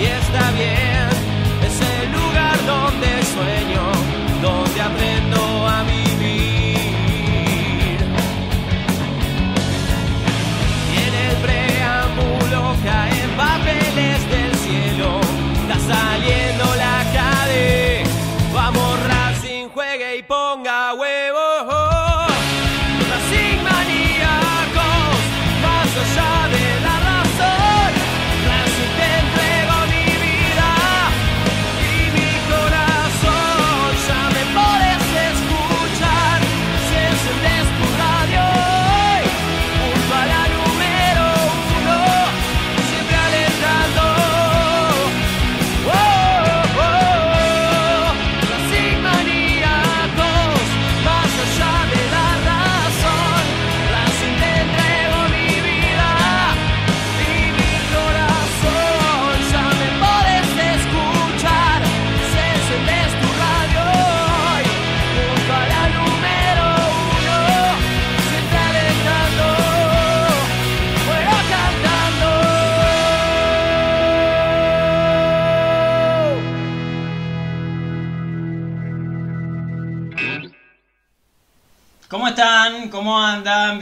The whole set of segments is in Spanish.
Y está bien, es el lugar donde sueño,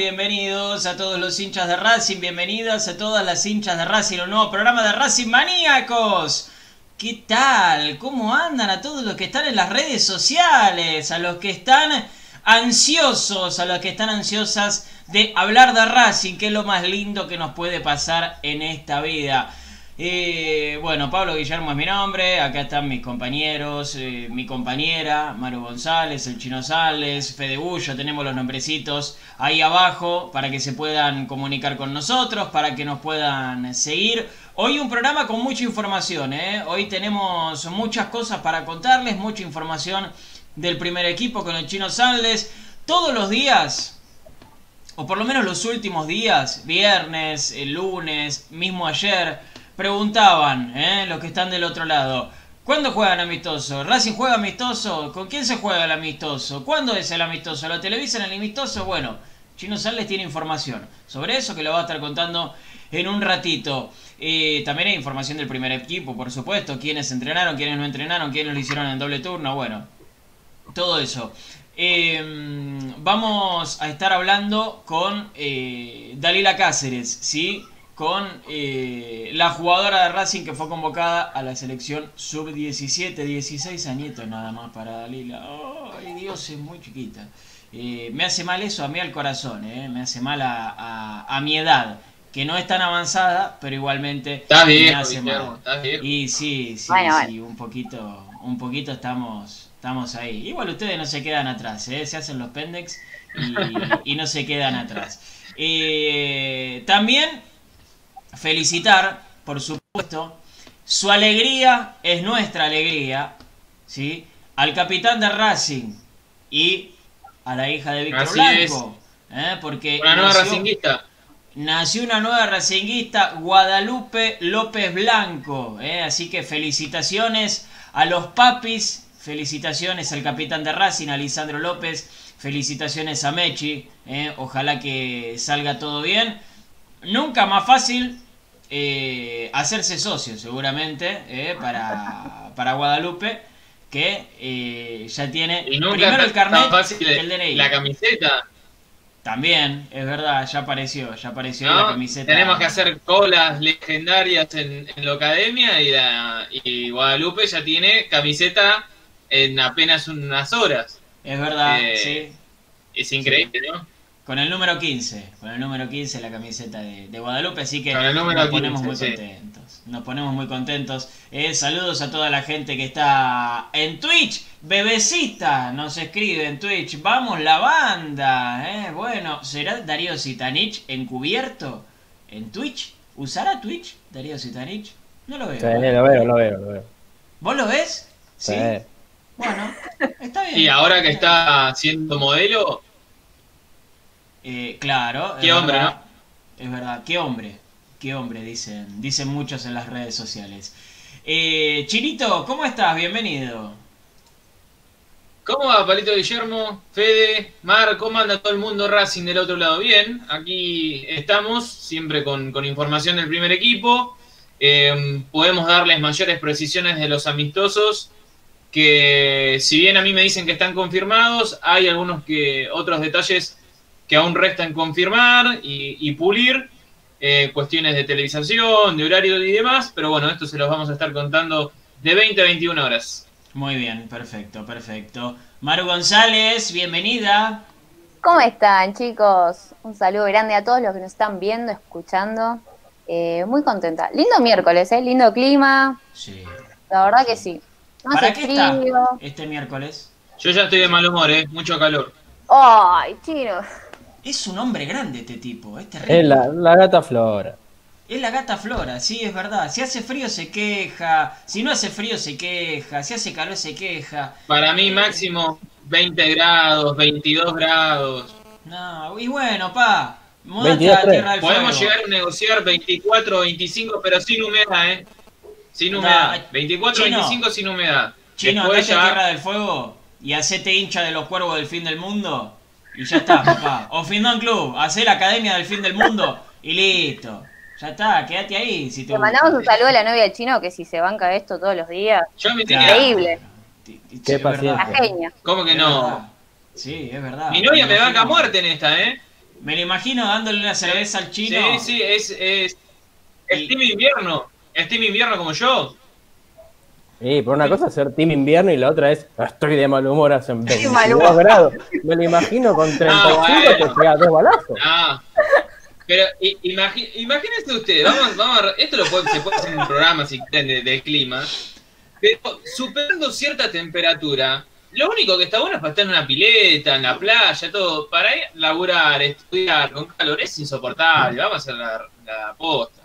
Bienvenidos a todos los hinchas de Racing, bienvenidas a todas las hinchas de Racing, un nuevo programa de Racing Maníacos. ¿Qué tal? ¿Cómo andan a todos los que están en las redes sociales? A los que están ansiosos, a los que están ansiosas de hablar de Racing, que es lo más lindo que nos puede pasar en esta vida. Eh, bueno, Pablo Guillermo es mi nombre, acá están mis compañeros, eh, mi compañera, Maru González, el Chino Sales, Fede Bullo, tenemos los nombrecitos ahí abajo para que se puedan comunicar con nosotros, para que nos puedan seguir. Hoy un programa con mucha información, ¿eh? hoy tenemos muchas cosas para contarles, mucha información del primer equipo con el Chino Sales. Todos los días, o por lo menos los últimos días, viernes, lunes, mismo ayer, preguntaban, ¿eh? los que están del otro lado, ¿cuándo juegan amistoso? ¿Racing juega amistoso? ¿Con quién se juega el amistoso? ¿Cuándo es el amistoso? ¿Lo televisan el amistoso? Bueno, Chino Sales tiene información sobre eso que lo va a estar contando en un ratito. Eh, también hay información del primer equipo, por supuesto, quiénes entrenaron, quiénes no entrenaron, quiénes lo hicieron en doble turno, bueno, todo eso. Eh, vamos a estar hablando con eh, Dalila Cáceres, ¿sí? Con eh, la jugadora de Racing que fue convocada a la selección sub-17, 16 añitos nada más para Dalila. ¡Ay, Dios, es muy chiquita! Eh, me hace mal eso a mí al corazón, ¿eh? me hace mal a, a- a mi edad, que no es tan avanzada, pero igualmente Estás me viejo, hace Guillermo, mal. estás viejo. Y sí, sí, Bueno, sí, un poquito, un poquito estamos, estamos ahí. Igual ustedes no se quedan atrás, ¿eh? se hacen los pendex y, y no se quedan atrás. Eh, también felicitar, por supuesto, su alegría es nuestra alegría, ¿sí? Al capitán de Racing y a la hija de Víctor Blanco, ¿eh? porque Una nueva nació- racinguista. Nació una nueva racinguista, Guadalupe López Blanco. ¿eh? Así que felicitaciones a los papis, felicitaciones al capitán de Racing, a Lisandro López, felicitaciones a Mechi. ¿eh? Ojalá que salga todo bien. Nunca más fácil eh, hacerse socio, seguramente, ¿eh? para, para Guadalupe, que eh, ya tiene Y nunca primero el carnet fácil el DNI. la camiseta. También, es verdad, ya apareció, ya apareció ¿no? la camiseta. Tenemos que hacer colas legendarias en, en la academia y, la, y Guadalupe ya tiene camiseta en apenas unas horas. Es verdad, Eh, sí. Es increíble, ¿no? Con el número 15, con el número 15 la camiseta de, de Guadalupe, así que Con el número nos ponemos 15, muy sí. contentos. Nos ponemos muy contentos. Eh, saludos a toda la gente que está en Twitch. Bebecita nos escribe en Twitch. Vamos la banda. Eh, bueno, ¿será Darío Sitanich encubierto en Twitch? ¿Usará Twitch Darío Sitanich? No lo veo. Sí, lo veo, lo veo, lo veo. ¿Vos lo ves? Sí. Bueno, está bien. Y ahora que está siendo modelo, Eh, claro. Qué hombre, verdad. Es verdad, qué hombre. Qué hombre, dicen, dicen muchos en las redes sociales. Eh, Chinito, ¿cómo estás? Bienvenido. ¿Cómo va, Palito Guillermo? Fede, Mar, ¿cómo anda todo el mundo Racing del otro lado? Bien, aquí estamos, siempre con, con información del primer equipo. Eh, podemos darles mayores precisiones de los amistosos, que si bien a mí me dicen que están confirmados, hay algunos que otros detalles que aún restan confirmar y, y pulir, eh, cuestiones de televisación, de horario y demás, pero bueno, esto se los vamos a estar contando de 20 a 21 horas. Muy bien, perfecto, perfecto. Maru González, bienvenida. ¿Cómo están, chicos? Un saludo grande a todos los que nos están viendo, escuchando. Eh, muy contenta. Lindo miércoles, ¿eh? Lindo clima. Sí. La verdad que sí. No ¿Para hace qué está frío. este miércoles? Yo ya estoy de mal humor, ¿eh? Mucho calor. Ay, chino. Es un hombre grande este tipo, es terrible. Es la, la gata Flora. Es la gata Flora, sí, es verdad. Si hace frío se queja, si no hace frío se queja, si hace calor se queja. Para mí máximo 20 grados, 22 grados. No, y bueno, pa, mudate 22, a Tierra del Podemos Fuego. llegar a negociar 24 o 25, pero sin humedad, ¿eh? Sin No, humedad. 24 o Chino. 25 sin humedad. Chino, Después ya- Tierra del Fuego y hacete hincha de los cuervos del fin del mundo y ya está, papá. O Findón Club, hacé la academia del fin del mundo y listo. Ya está, quédate ahí si te mandamos un saludo a la novia de chino que si se banca esto todos los días. Yo me Claro. tenía. Increíble. Qué paciencia. genia. ¿Cómo que Es no? verdad. Sí, es verdad. Mi novia me banca a muerte en esta, ¿eh? Me lo imagino dándole una cerveza al chino. Sí, sí, es, es, es Team Invierno. Es Team Invierno como yo. Sí, por una cosa es ser team invierno y la otra es estoy de mal humor hace 22 mal humor. grados. Me lo imagino con 35 bueno. te pega dos balazos. Pero imagínense ustedes, vamos, vamos a, esto lo puede, se puede hacer en un programa si quieren de, de clima, pero superando cierta temperatura, lo único que está bueno es para estar en una pileta, en la playa, todo, para ir a laburar, estudiar con calor es insoportable, vamos a hacer la, la posta.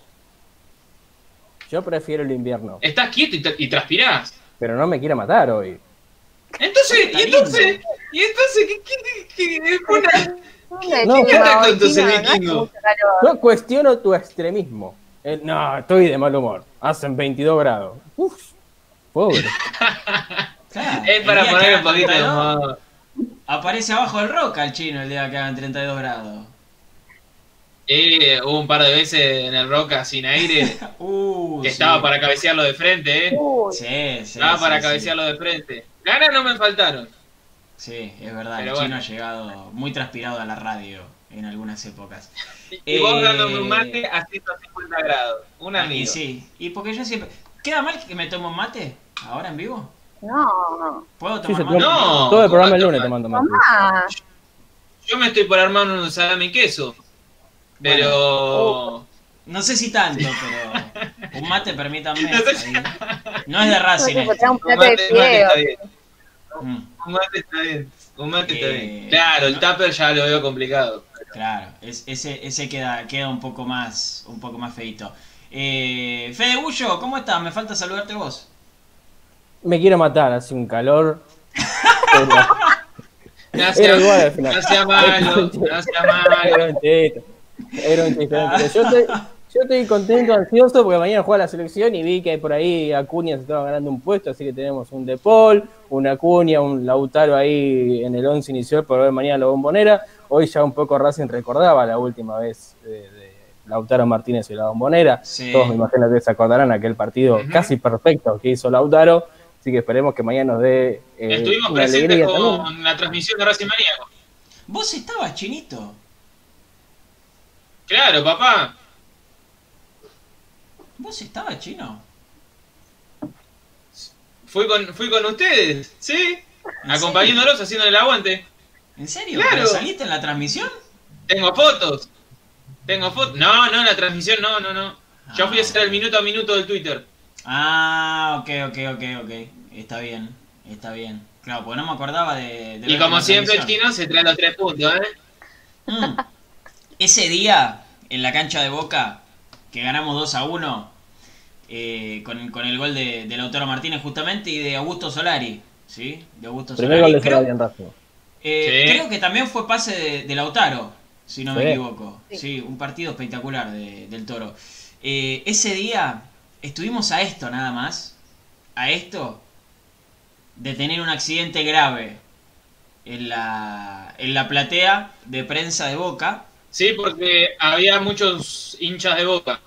Yo prefiero el invierno, Estás quieto y, tra- y transpirás. pero no me quiere matar hoy. Entonces, y entonces, y entonces, ¿qué, qué, qué- qué- una- ¿Dónde No, no. Yo cuestiono tu extremismo. El, no, estoy de mal humor. Hacen 22 grados. Uf, pobre. Claro, es el para poner un poquito de haga 32, humor. Aparece abajo del roca el chino el día que hagan 32 grados. Eh, hubo un par de veces en el Roca sin aire Uh, que sí. estaba para cabecearlo de frente, ¿eh? Sí, sí. Estaba sí, para sí. cabecearlo de frente. Ganas no me faltaron. Sí, es verdad. Pero el chino ha llegado muy transpirado a la radio en algunas épocas. Y vos Eh, dándome un mate a 150 grados. Un Y amigo. sí, y porque yo siempre. ¿Queda mal que me tome un mate ahora en vivo? no. ¿Puedo tomar mate? No, Todo el programa el ¿cómo lunes tomando mate. Mamá. Yo me estoy por armar un salami y queso. Pero. No sé si tanto, pero. Un mate, permítanme. No sé si- ahí. No es de Racing. Encontrar un mate, un mate está bien. Mm, Un mate está bien. Un mate está bien. Claro, el tupper ya lo veo complicado. claro, es- ese, ese queda, queda un poco más, un poco más feito. Eh, Fede Bullo, ¿cómo estás? Me falta saludarte vos. Me quiero matar, hace un calor. Pero- No sea, igual al final. no sea malo, no sea malo. Era un chiste. Yo estoy, yo estoy contento, ansioso, porque mañana juega la selección y vi que por ahí Acuña se estaba ganando un puesto, así que tenemos un De Paul, un Acuña, un Lautaro ahí en el 11 inicial por ver mañana la bombonera. Hoy ya un poco Racing recordaba la última vez de, de Lautaro Martínez y la bombonera. Sí. Todos me imagino que se acordarán aquel partido casi perfecto que hizo Lautaro. Así que esperemos que mañana nos dé eh, Estuvimos presentes con también. la transmisión de Racing Maníaco. Vos estabas, chinito. Claro, papá. Vos estabas, chino. Fui con, fui con ustedes, ¿sí? ¿En Acompañándolos, haciendo el aguante. ¿En serio? Claro. ¿Pero saliste en la transmisión? Tengo fotos. Tengo fotos. No, no, la transmisión, no, no, no. Yo fui a hacer el minuto a minuto del Twitter. Ah, ok, ok, ok, ok. Está bien, está bien. Claro, pues no me acordaba de... de Y como siempre, el chino se trae los tres puntos, ¿eh? Mm. Ese día, en la cancha de Boca, que ganamos 2 a 1, eh, con, con el gol de, de Lautaro Martínez justamente y de Augusto Solari, ¿sí? De Augusto Primer Solari. gol de creo, Solari en Racing. eh, Sí. creo que también fue pase de, de Lautaro, si no me equivoco. Sí. Sí. un partido espectacular de- del Toro. Eh, ese día estuvimos a esto nada más, a esto, de tener un accidente grave en la, en la platea de prensa de Boca. Sí, porque había muchos hinchas de boca.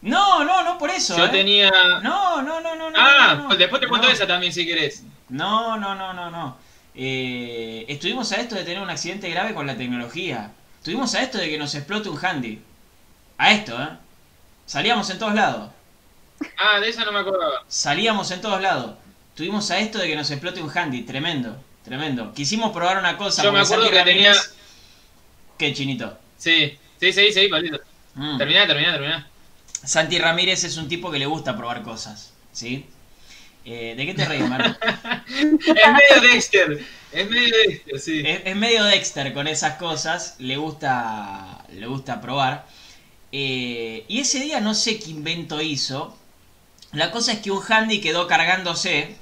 No, no, no por eso. Yo ¿eh? tenía. No, no, no, no. no, ah, no, no. después te cuento esa también si querés. No, no, no, no, no. Eh, estuvimos a esto de tener un accidente grave con la tecnología. Estuvimos a esto de que nos explote un handy. A esto, ¿eh? Salíamos en todos lados. Ah, de esa no me acordaba. Salíamos en todos lados. Estuvimos a esto de que nos explote un handy. Tremendo, tremendo. Quisimos probar una cosa. Yo me acuerdo que tenía- ¿Qué, chinito? Sí, sí, sí, sí, palito. Mm. Terminá, terminá, terminá. Santi Ramírez es un tipo que le gusta probar cosas, ¿sí? Eh, ¿De qué te reís, Mario? Es medio Dexter. Es medio Dexter, sí. es, es medio Dexter con esas cosas, le gusta, le gusta probar. Eh, y ese día no sé qué invento hizo. La cosa es que un handy quedó cargándose,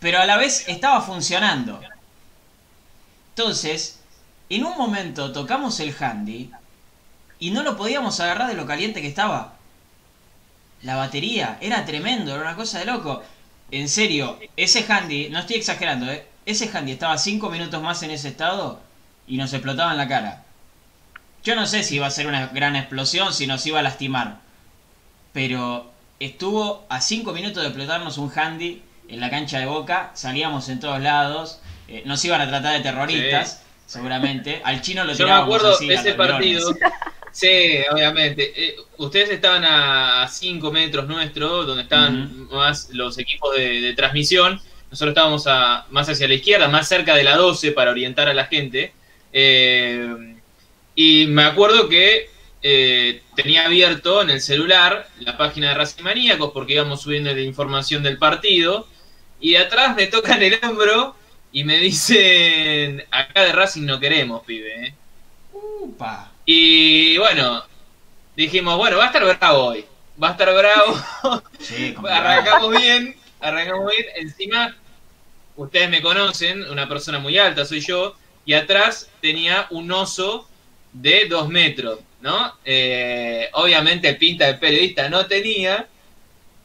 pero a la vez estaba funcionando. Entonces, en un momento tocamos el handy y no lo podíamos agarrar de lo caliente que estaba. La batería era tremendo, era una cosa de loco. En serio, ese handy, no estoy exagerando, ¿eh? ese handy estaba 5 minutos más en ese estado y nos explotaba en la cara. Yo no sé si iba a ser una gran explosión, si nos iba a lastimar. Pero estuvo a 5 minutos de explotarnos un handy en la cancha de Boca, salíamos en todos lados, eh, nos iban a tratar de terroristas, seguramente. Al chino lo Yo me acuerdo así, ese partido. Sí, obviamente. Eh, ustedes estaban a 5 metros nuestro, donde estaban más los equipos de, de transmisión. Nosotros estábamos a, más hacia la izquierda, más cerca de la 12 para orientar a la gente. Eh, y me acuerdo que eh, tenía abierto en el celular la página de Racing Maníacos porque íbamos subiendo la información del partido. Y de atrás me tocan el hombro y me dicen: Acá de Racing no queremos, pibe. ¿eh?". Upa. Y bueno, dijimos, bueno, va a estar bravo hoy. Va a estar bravo. Sí, arrancamos bien, arrancamos bien. Encima, ustedes me conocen, una persona muy alta soy yo, y atrás tenía un oso de dos metros, ¿no? Eh, obviamente pinta de periodista no tenía,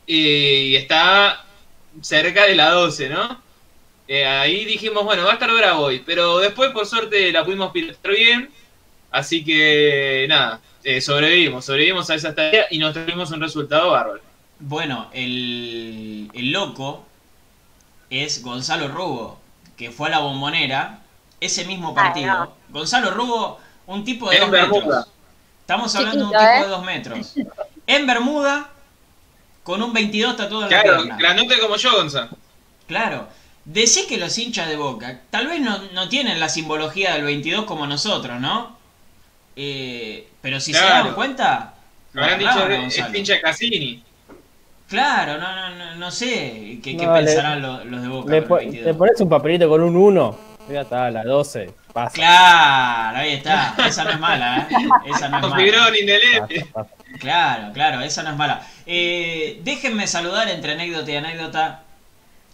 y estaba cerca de la 12, ¿no? Eh, ahí dijimos, bueno, va a estar bravo hoy, pero después por suerte la pudimos pilotar bien, así que nada, eh, sobrevivimos, sobrevivimos a esa tarea y nos tuvimos un resultado bárbaro. Bueno, el, el loco es Gonzalo Rubo, que fue a la bombonera ese mismo partido. Ay, no. Gonzalo Rubo, un tipo de En dos Bermuda. metros. Estamos hablando de un tipo ¿eh? de dos metros. En Bermuda, con un 22 tatuado en Claro, la pierna. grandote como yo, Gonza. Claro. Decís que los hinchas de Boca tal vez no, no tienen la simbología del 22 como nosotros, ¿no? Eh, pero si se dan cuenta... lo habrán dicho, es Gonzalo. pincha de Cassini. Claro, no, no, no, no sé qué, qué No, le- pensarán los, los de Boca. Le, con po- el 22. le pones un papelito con un 1, ya está, a las 12, pasa. Claro, ahí está. Esa no es mala, ¿eh? Esa no es mala. Claro, claro, esa no es mala. Eh, déjenme saludar entre anécdota y anécdota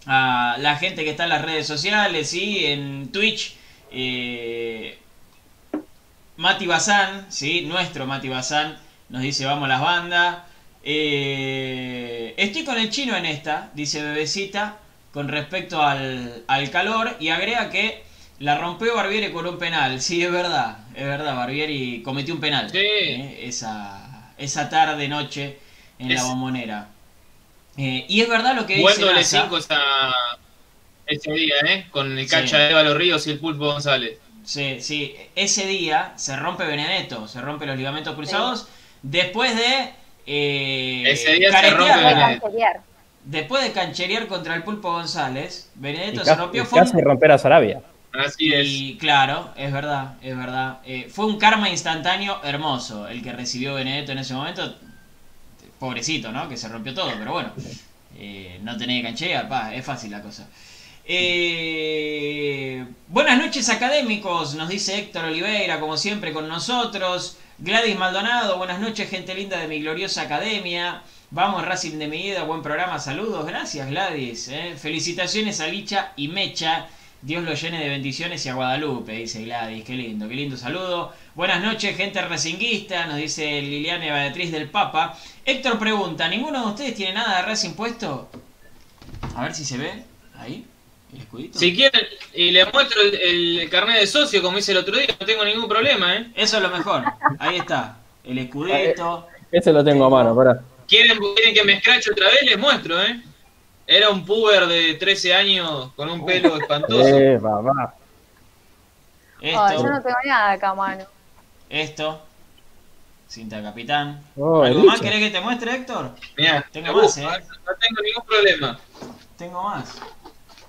a la gente que está en las redes sociales, ¿sí? En Twitch. Eh, Mati Bazán, ¿sí? Nuestro Mati Bazán nos dice vamos las bandas. Eh, estoy con el chino en esta, dice Bebecita, con respecto al, al calor y agrega que la rompió Barbieri con un penal. Sí, es verdad, es verdad, Barbieri cometió un penal. Sí. ¿eh? esa, esa tarde, noche en la bombonera. Eh, y es verdad lo que Buen dice doble Nasa. 5 esa, ese día, ¿eh? Con el Sí. cacha de Eva Los Ríos y el Pulpo González. Sí, sí, ese día se rompe Benedetto, se rompe los ligamentos cruzados después de eh, Ese día se rompe Benedetto. Después de cancherear contra el Pulpo González, Y Benedetto se casi, rompió. Fue un- casi romper a Sarabia. Así es. y claro, es verdad, es verdad. Eh, fue un karma instantáneo hermoso el que recibió Benedetto en ese momento. Pobrecito, ¿no? Que se rompió todo, pero bueno. eh, no tenía que canchear, pa, es fácil la cosa. Eh, buenas noches académicos, nos dice Héctor Oliveira, como siempre con nosotros. Gladys Maldonado, buenas noches gente linda de mi gloriosa academia. Vamos Racing de mi vida, buen programa, saludos, gracias Gladys. eh. Felicitaciones a Licha y Mecha Dios lo llene de bendiciones y a Guadalupe, dice Gladys. Qué lindo, qué lindo saludo. Buenas noches, gente racinguista, nos dice Liliana Beatriz del Papa. Héctor pregunta, ¿ninguno de ustedes tiene nada de Racing puesto? A ver si se ve ahí, el escudito. Si quieren, y le muestro el, el carnet de socio, como hice el otro día, no tengo ningún problema, ¿eh? Eso es lo mejor. Ahí está, el escudito. Ese lo tengo a mano, pará. ¿Quieren, quieren que me escrache otra vez? Les muestro, ¿eh? Era un puber de 13 años con un pelo espantoso. Eh, papá. Ay, yo Esto, no tengo nada acá a mano. esto. Cinta de capitán. Oh, ¿Algo más querés que te muestre, Héctor? Mirá, Tengo uh, más, ¿eh? no tengo ningún problema. Tengo más.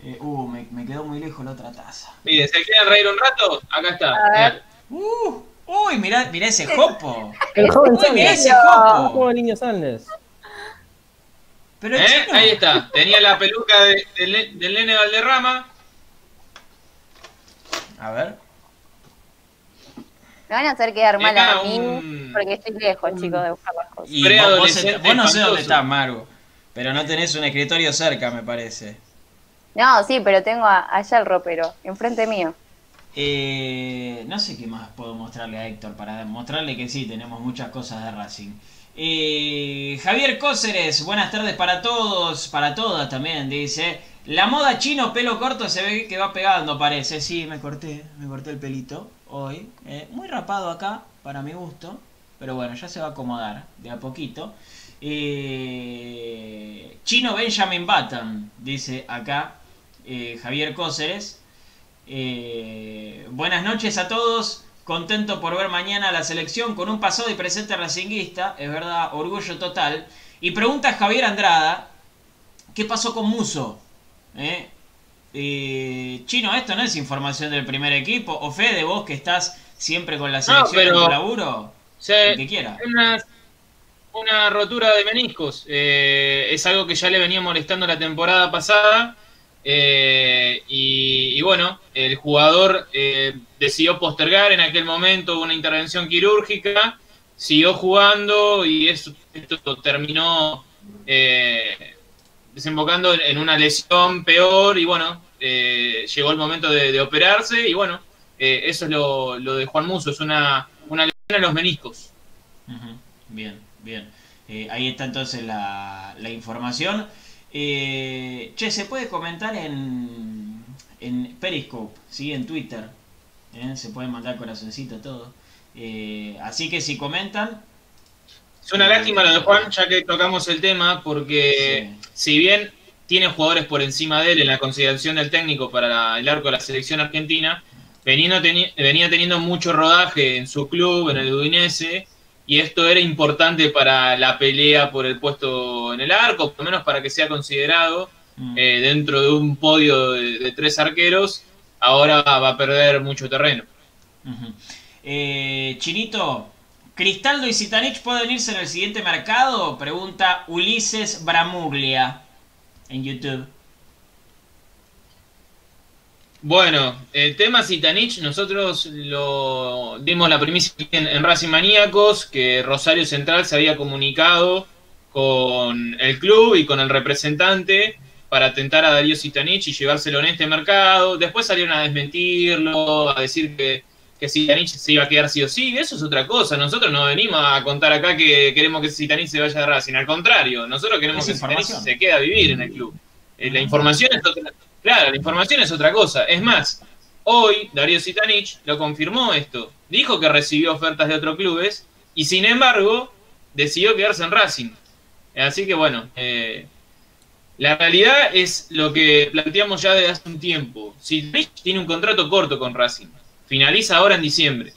Eh, uh, me, me quedó muy lejos la otra taza. Miren, ¿se quieren reír un rato? Acá está. A ver. mirá. Uh, uy, mirá, mirá ese jopo. El joven Uy, mirá ese jopo. como el niño Sánchez. Pero ¿Eh? chino. Ahí está. Tenía la peluca de- del, del nene Valderrama. A ver. Me van a hacer quedar mal a mí un- porque estoy lejos, chicos, de buscar las cosas. Y vos, vos, Preadolescente vos no sé dónde estás, Maru. Pero no tenés un escritorio cerca, me parece. No, sí, pero tengo a- allá el ropero, enfrente mío. Eh, no sé qué más puedo mostrarle a Héctor para demostrarle que sí, tenemos muchas cosas de Racing. Eh, Javier Cóceres, buenas tardes para todos, para todas también, dice. La moda chino pelo corto se ve que va pegando, parece. Sí, me corté, me corté el pelito hoy. Eh, muy rapado acá, para mi gusto. Pero bueno, ya se va a acomodar de a poquito. Eh, chino Benjamin Button, dice acá eh, Javier Cóceres. Buenas noches a todos. Contento por ver mañana a la selección con un pasado y presente racinguista. Es verdad, orgullo total. Y pregunta Javier Andrada: ¿Qué pasó con Muso? Eh, Chino, esto no es información del primer equipo. O Fede, vos que estás siempre con la selección en pero- tu laburo. Se- El que quiera. una, una rotura de meniscos. Eh, es algo que ya le venía molestando la temporada pasada. Eh, y, y bueno, el jugador eh, decidió postergar en aquel momento una intervención quirúrgica. Siguió jugando y eso, esto terminó eh, desembocando en una lesión peor. Y bueno, eh, llegó el momento de, de operarse. Y bueno, eh, eso es lo, lo de Juan Muso. Es una, una lesión en los meniscos. Bien, bien. Eh, ahí está entonces la, la información. Che, se puede comentar en, en Periscope, ¿sí? en Twitter. Se puede mandar corazoncito, todo. Así que si comentan, Es una lástima lo de Juan, ya que tocamos el tema, porque si bien tiene jugadores por encima de él en la consideración del técnico para la- el arco de la selección argentina, teni- venía teniendo mucho rodaje en su club, en el Udinese, y esto era importante para la pelea por el puesto en el arco, por lo menos para que sea considerado mm, eh, dentro de un podio de, de tres arqueros, ahora va a perder mucho terreno. Eh, Chinito, ¿Cristaldo y Zitanich pueden irse en el siguiente mercado? Pregunta Ulises Bramuglia en YouTube. Bueno, el tema Zitanich, nosotros lo dimos la primicia en, en Racing Maníacos, que Rosario Central se había comunicado con el club y con el representante para tentar a Darío Zitanich y llevárselo en este mercado. Después salieron a desmentirlo, a decir que, que Zitanich se iba a quedar sí o sí. Eso es otra cosa. Nosotros no venimos a contar acá que queremos que Zitanich se vaya de Racing. Al contrario, nosotros queremos que información. se quede a vivir en el club. Eh, la información es otra, Claro, la información es otra cosa. Es más, hoy Darío Sitanich lo confirmó esto. Dijo que recibió ofertas de otros clubes y sin embargo decidió quedarse en Racing. Así que bueno, eh, la realidad es lo que planteamos ya desde hace un tiempo. Sitanich tiene un contrato corto con Racing. Finaliza ahora en diciembre.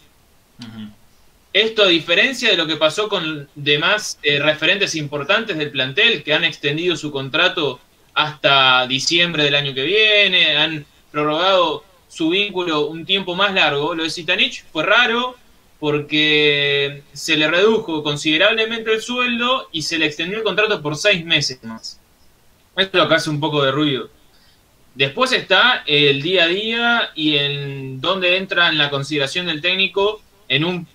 Esto a diferencia de lo que pasó con demás eh, referentes importantes del plantel que han extendido su contrato hasta diciembre del año que viene, han prorrogado su vínculo un tiempo más largo. Lo de Sitanich fue raro porque se le redujo considerablemente el sueldo y se le extendió el contrato por seis meses más. Esto es lo que hace un poco de ruido. Después está el día a día y en dónde entra en la consideración del técnico en un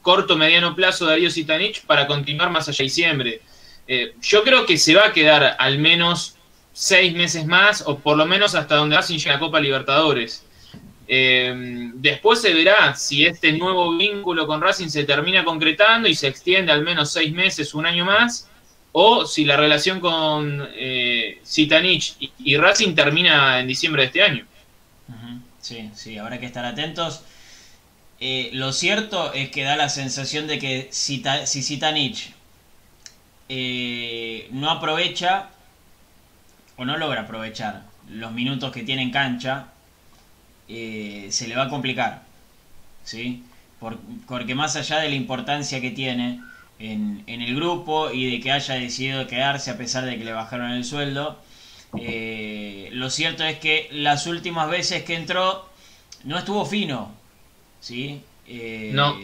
corto mediano plazo Darío Sitanich para continuar más allá de diciembre. Eh, yo creo que se va a quedar al menos seis meses más, o por lo menos hasta donde Racing llega a Copa Libertadores. Eh, después se verá si este nuevo vínculo con Racing se termina concretando y se extiende al menos seis meses, un año más, o si la relación con eh, Zitanich y, Racing termina en diciembre de este año. Sí, sí, habrá que estar atentos. Eh, lo cierto es que da la sensación de que si, Zitanich eh, no aprovecha o no logra aprovechar los minutos que tiene en cancha, eh, se le va a complicar. ¿sí? porque más allá de la importancia que tiene en, el grupo y de que haya decidido quedarse a pesar de que le bajaron el sueldo, eh, lo cierto es que las últimas veces que entró no estuvo fino. ¿sí? Eh, no.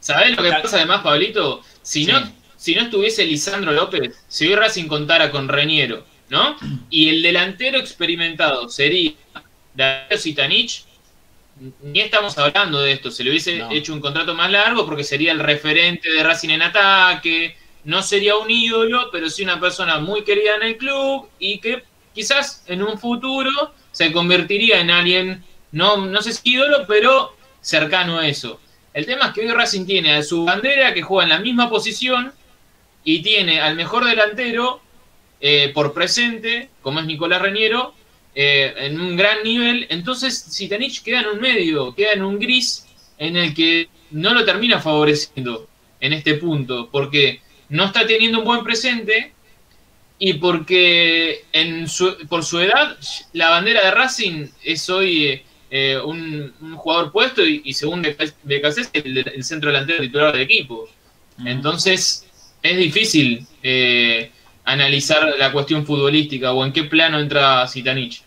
¿Sabés lo que pasa además, Pablito? Si, no, si no estuviese Lisandro López, si hoy Racing contara con Reñero, ¿no? Y el delantero experimentado sería Darío Sitanich, ni estamos hablando de esto, se le hubiese hecho un contrato más largo porque sería el referente de Racing en ataque, no sería un ídolo, pero sí una persona muy querida en el club y que quizás en un futuro se convertiría en alguien, no, no sé si ídolo, pero cercano a eso. El tema es que hoy Racing tiene a su bandera que juega en la misma posición y tiene al mejor delantero eh, por presente, como es Nicolás Reñero, eh, en un gran nivel. Entonces, Sitanich queda en un medio, queda en un gris en el que no lo termina favoreciendo en este punto, porque no está teniendo un buen presente y porque en por su edad la bandera de Racing es hoy eh, un, jugador puesto y, según BKC el, el centro delantero titular del equipo. Entonces es difícil eh, analizar la cuestión futbolística o en qué plano entra Zitanich.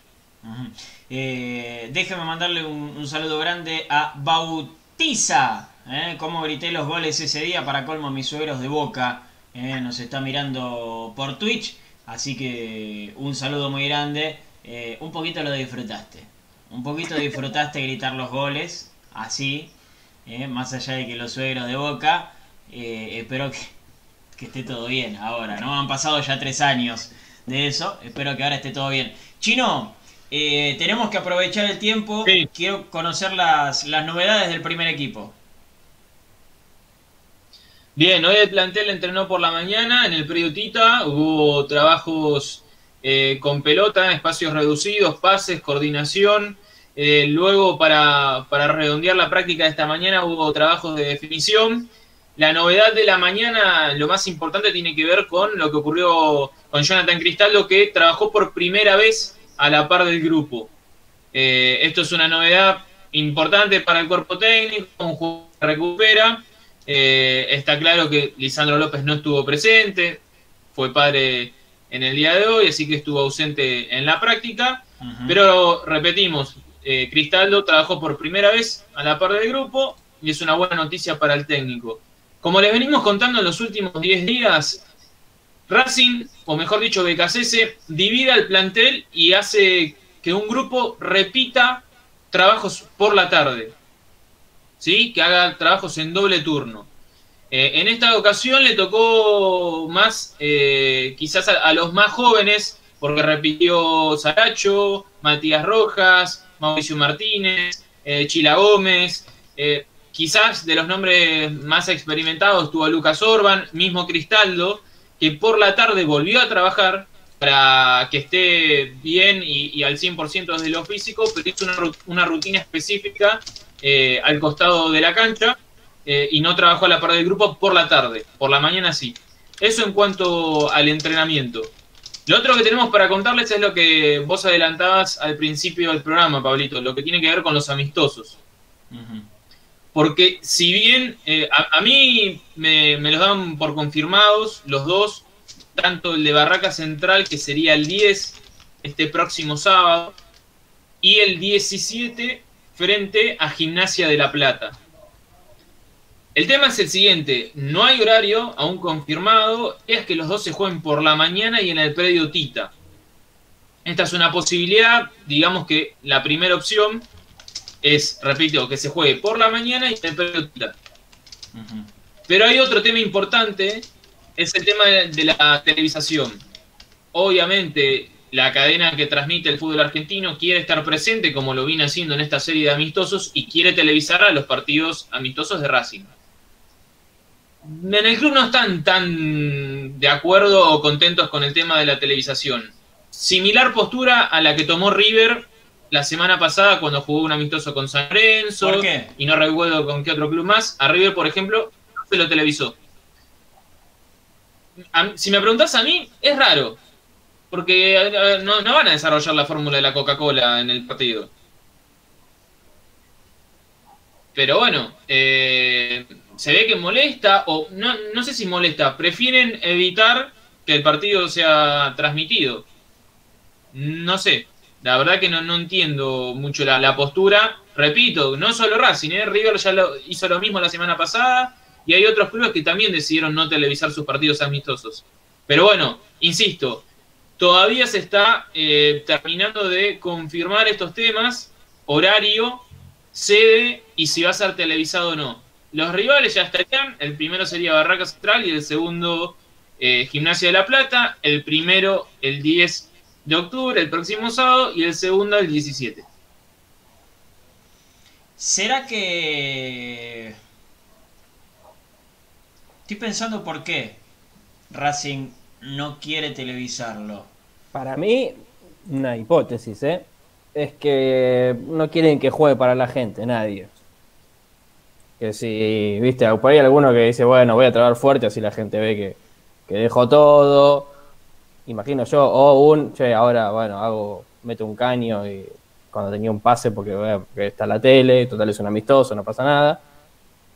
Eh, déjeme mandarle un, saludo grande a Bautiza. ¿eh? Como grité los goles ese día para colmo mis suegros de boca. ¿eh? nos está mirando por Twitch. Así que un saludo muy grande. Eh, un poquito lo disfrutaste. Un poquito disfrutaste gritar los goles. Así. más allá de que los suegros de boca. espero que, que esté todo bien ahora, ¿no? Han pasado ya tres años de eso. Espero que ahora esté todo bien. Chino, eh, tenemos que aprovechar el tiempo. Quiero conocer las, las novedades del primer equipo. Bien, hoy el plantel entrenó por la mañana en el predio Tita. Hubo trabajos eh, con pelota, espacios reducidos, pases, coordinación. Eh, luego, para, para redondear la práctica de esta mañana, hubo trabajos de definición. La novedad de la mañana, lo más importante, tiene que ver con lo que ocurrió con Jonathan Cristaldo, que trabajó por primera vez a la par del grupo. Eh, esto es una novedad importante para el cuerpo técnico, un jugador recupera. Eh, está claro que Lisandro López no estuvo presente, fue padre en el día de hoy, así que estuvo ausente en la práctica. Pero repetimos, eh, Cristaldo trabajó por primera vez a la par del grupo y es una buena noticia para el técnico. Como les venimos contando en los últimos 10 días, Racing, o mejor dicho, BKCS, divide el plantel y hace que un grupo repita trabajos por la tarde. ¿Sí? Que haga trabajos en doble turno. Eh, en esta ocasión le tocó más, eh, quizás a, los más jóvenes, porque repitió Saracho, Matías Rojas, Mauricio Martínez, eh, Chila Gómez. Quizás de los nombres más experimentados tuvo a Lucas Orban, mismo Cristaldo, que por la tarde volvió a trabajar para que esté bien y, al 100% desde lo físico, pero hizo una, rutina específica eh, al costado de la cancha eh, y no trabajó a la par del grupo por la tarde, por la mañana sí. Eso en cuanto al entrenamiento. Lo otro que tenemos para contarles es lo que vos adelantabas al principio del programa, Pablito, lo que tiene que ver con los amistosos. Porque si bien eh, a, mí me, los dan por confirmados los dos, tanto el de Barraca Central, que sería el 10 este próximo sábado, y el 17 frente a Gimnasia de la Plata. El tema es el siguiente, no hay horario aún confirmado, es que los dos se jueguen por la mañana y en el predio Tita. Esta es una posibilidad, digamos que la primera opción, es, repito, que se juegue por la mañana y en pelota. Pero hay otro tema importante, es el tema de la televisación. Obviamente, la cadena que transmite el fútbol argentino quiere estar presente como lo viene haciendo en esta serie de amistosos y quiere televisar a los partidos amistosos de Racing. En el club no están tan de acuerdo o contentos con el tema de la televisación. Similar postura a la que tomó River la semana pasada cuando jugó un amistoso con San Lorenzo ¿Por qué? y no recuerdo con qué otro club más. A River, por ejemplo, no se lo televisó. A- si me preguntás a mí, es raro. Porque no, no van a desarrollar la fórmula de la Coca-Cola en el partido. Pero bueno, eh, se ve que molesta, o no, no sé si molesta, prefieren evitar que el partido sea transmitido. No sé, la verdad que no, no entiendo mucho la, la postura. Repito, no solo Racing, ¿eh? River ya lo, hizo lo mismo la semana pasada y hay otros clubes que también decidieron no televisar sus partidos amistosos. Pero bueno, insisto, todavía se está eh, terminando de confirmar estos temas, horario, sede y si va a ser televisado o no. Los rivales ya estarían, el primero sería Barraca Central y el segundo eh, Gimnasia de la Plata, el primero el 10 de octubre, el próximo sábado, y el segundo el 17. ¿Será que... Estoy pensando por qué Racing no quiere televisarlo. Para mí, una hipótesis, ¿eh? Es que no quieren que juegue para la gente, nadie. Que si, viste, por ahí hay alguno que dice, bueno, voy a trabajar fuerte, así la gente ve que, que dejo todo. Imagino yo, o un, che, ahora, bueno, hago, meto un caño y cuando tenía un pase porque, bueno, porque está la tele, total es un amistoso, no pasa nada.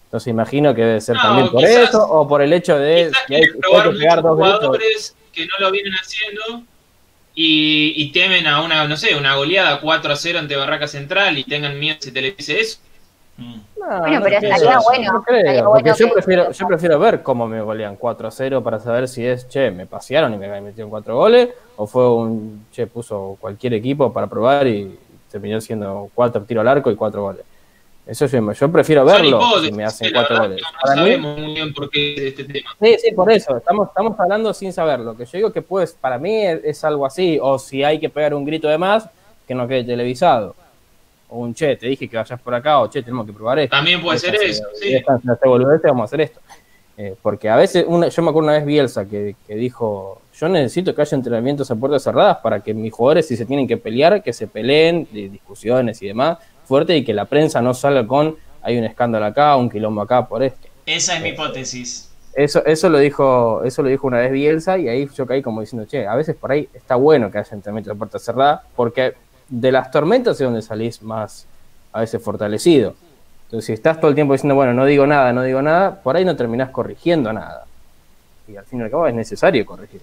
Entonces imagino que debe ser No, también por quizás- eso o por el hecho de que hay, que hay probar que pegar dos jugadores que no lo vienen haciendo y, y temen a una, no sé, una goleada 4 a 0 ante Barraca Central y tengan miedo si televise eso. No, Bueno, no pero estaría bueno, No creo, estaría porque bueno yo, prefiero, yo prefiero ver cómo me golean 4 a 0 para saber si es, che, me pasearon y me metieron 4 goles, o fue un, che, puso cualquier equipo para probar y terminó siendo 4 tiro al arco y 4 goles. Eso yo, yo prefiero verlo si me hacen sí, la 4 verdad goles. que No, Para mí, sabemos muy bien por qué de este tema. Sí, sí, por eso. Estamos, estamos hablando sin saberlo. Que yo digo que pues para mí es, es algo así. O si hay que pegar un grito de más, que no quede televisado. O un che, te dije que vayas por acá, o che, tenemos que probar esto. También puede ser eso, sí. esta- vamos a hacer esto. Eh, porque a veces, una, yo me acuerdo una vez Bielsa que, que dijo, yo necesito que haya entrenamientos a puertas cerradas para que mis jugadores, si se tienen que pelear, que se peleen, de discusiones y demás, fuerte, y que la prensa no salga con, hay un escándalo acá, un quilombo acá por esto. Esa es mi hipótesis. Eso, eso lo dijo, eso lo dijo una vez Bielsa y ahí yo caí como diciendo, che, a veces por ahí está bueno que haya entrenamiento de puerta cerrada, porque de las tormentas es donde salís más a veces fortalecido. Entonces, si estás todo el tiempo diciendo, bueno, no digo nada, no digo nada, por ahí no terminás corrigiendo nada. Y al fin y al cabo es necesario corregir.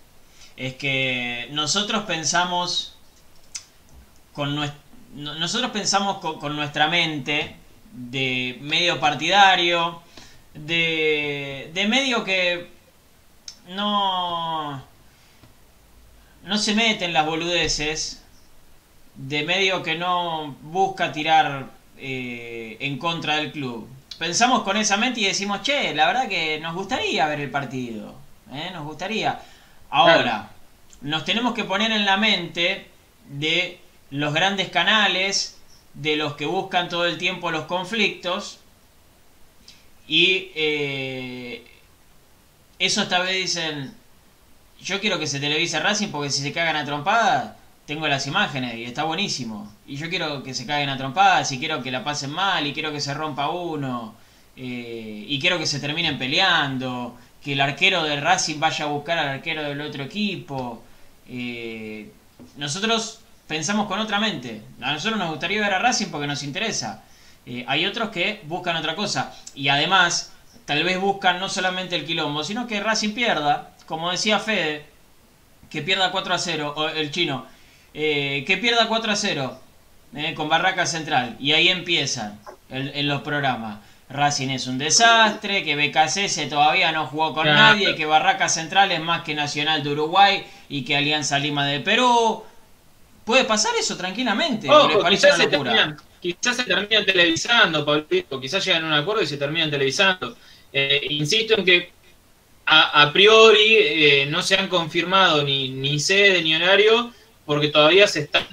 Es que nosotros pensamos con nosotros pensamos con, nuestra mente de medio partidario, de, de medio que no no se mete en las boludeces, de medio que no busca tirar eh, en contra del club. Pensamos con esa mente y decimos, che, la verdad que nos gustaría ver el partido, ¿eh? nos gustaría. Ahora, nos tenemos que poner en la mente de los grandes canales, de los que buscan todo el tiempo los conflictos, y eh, eso esta vez dicen, yo quiero que se televise Racing porque si se cagan a trompadas, tengo las imágenes y está buenísimo. Y yo quiero que se caguen a trompadas y quiero que la pasen mal y quiero que se rompa uno. eh, y quiero que se terminen peleando. Que el arquero del Racing vaya a buscar al arquero del otro equipo. eh, nosotros pensamos con otra mente. A nosotros nos gustaría ver a Racing porque nos interesa. Eh, hay otros que buscan otra cosa. Y además, tal vez buscan no solamente el quilombo, sino que Racing pierda. Como decía Fede, que pierda 4 a 0, o el chino, eh, que pierda 4 a 0 eh, con Barraca Central. Y ahí empiezan el- en los programas. Racing es un desastre, que BKC todavía no jugó con Claro. nadie, que Barraca Central es más que Nacional de Uruguay y que Alianza Lima de Perú. Puede pasar eso tranquilamente. ¿o les Ojo, parece quizás se, terminan, quizás se terminan televisando, Pablito, quizás llegan a un acuerdo y se terminan televisando. Eh, insisto en que a, a priori eh, no se han confirmado ni, ni sede ni horario, porque todavía se están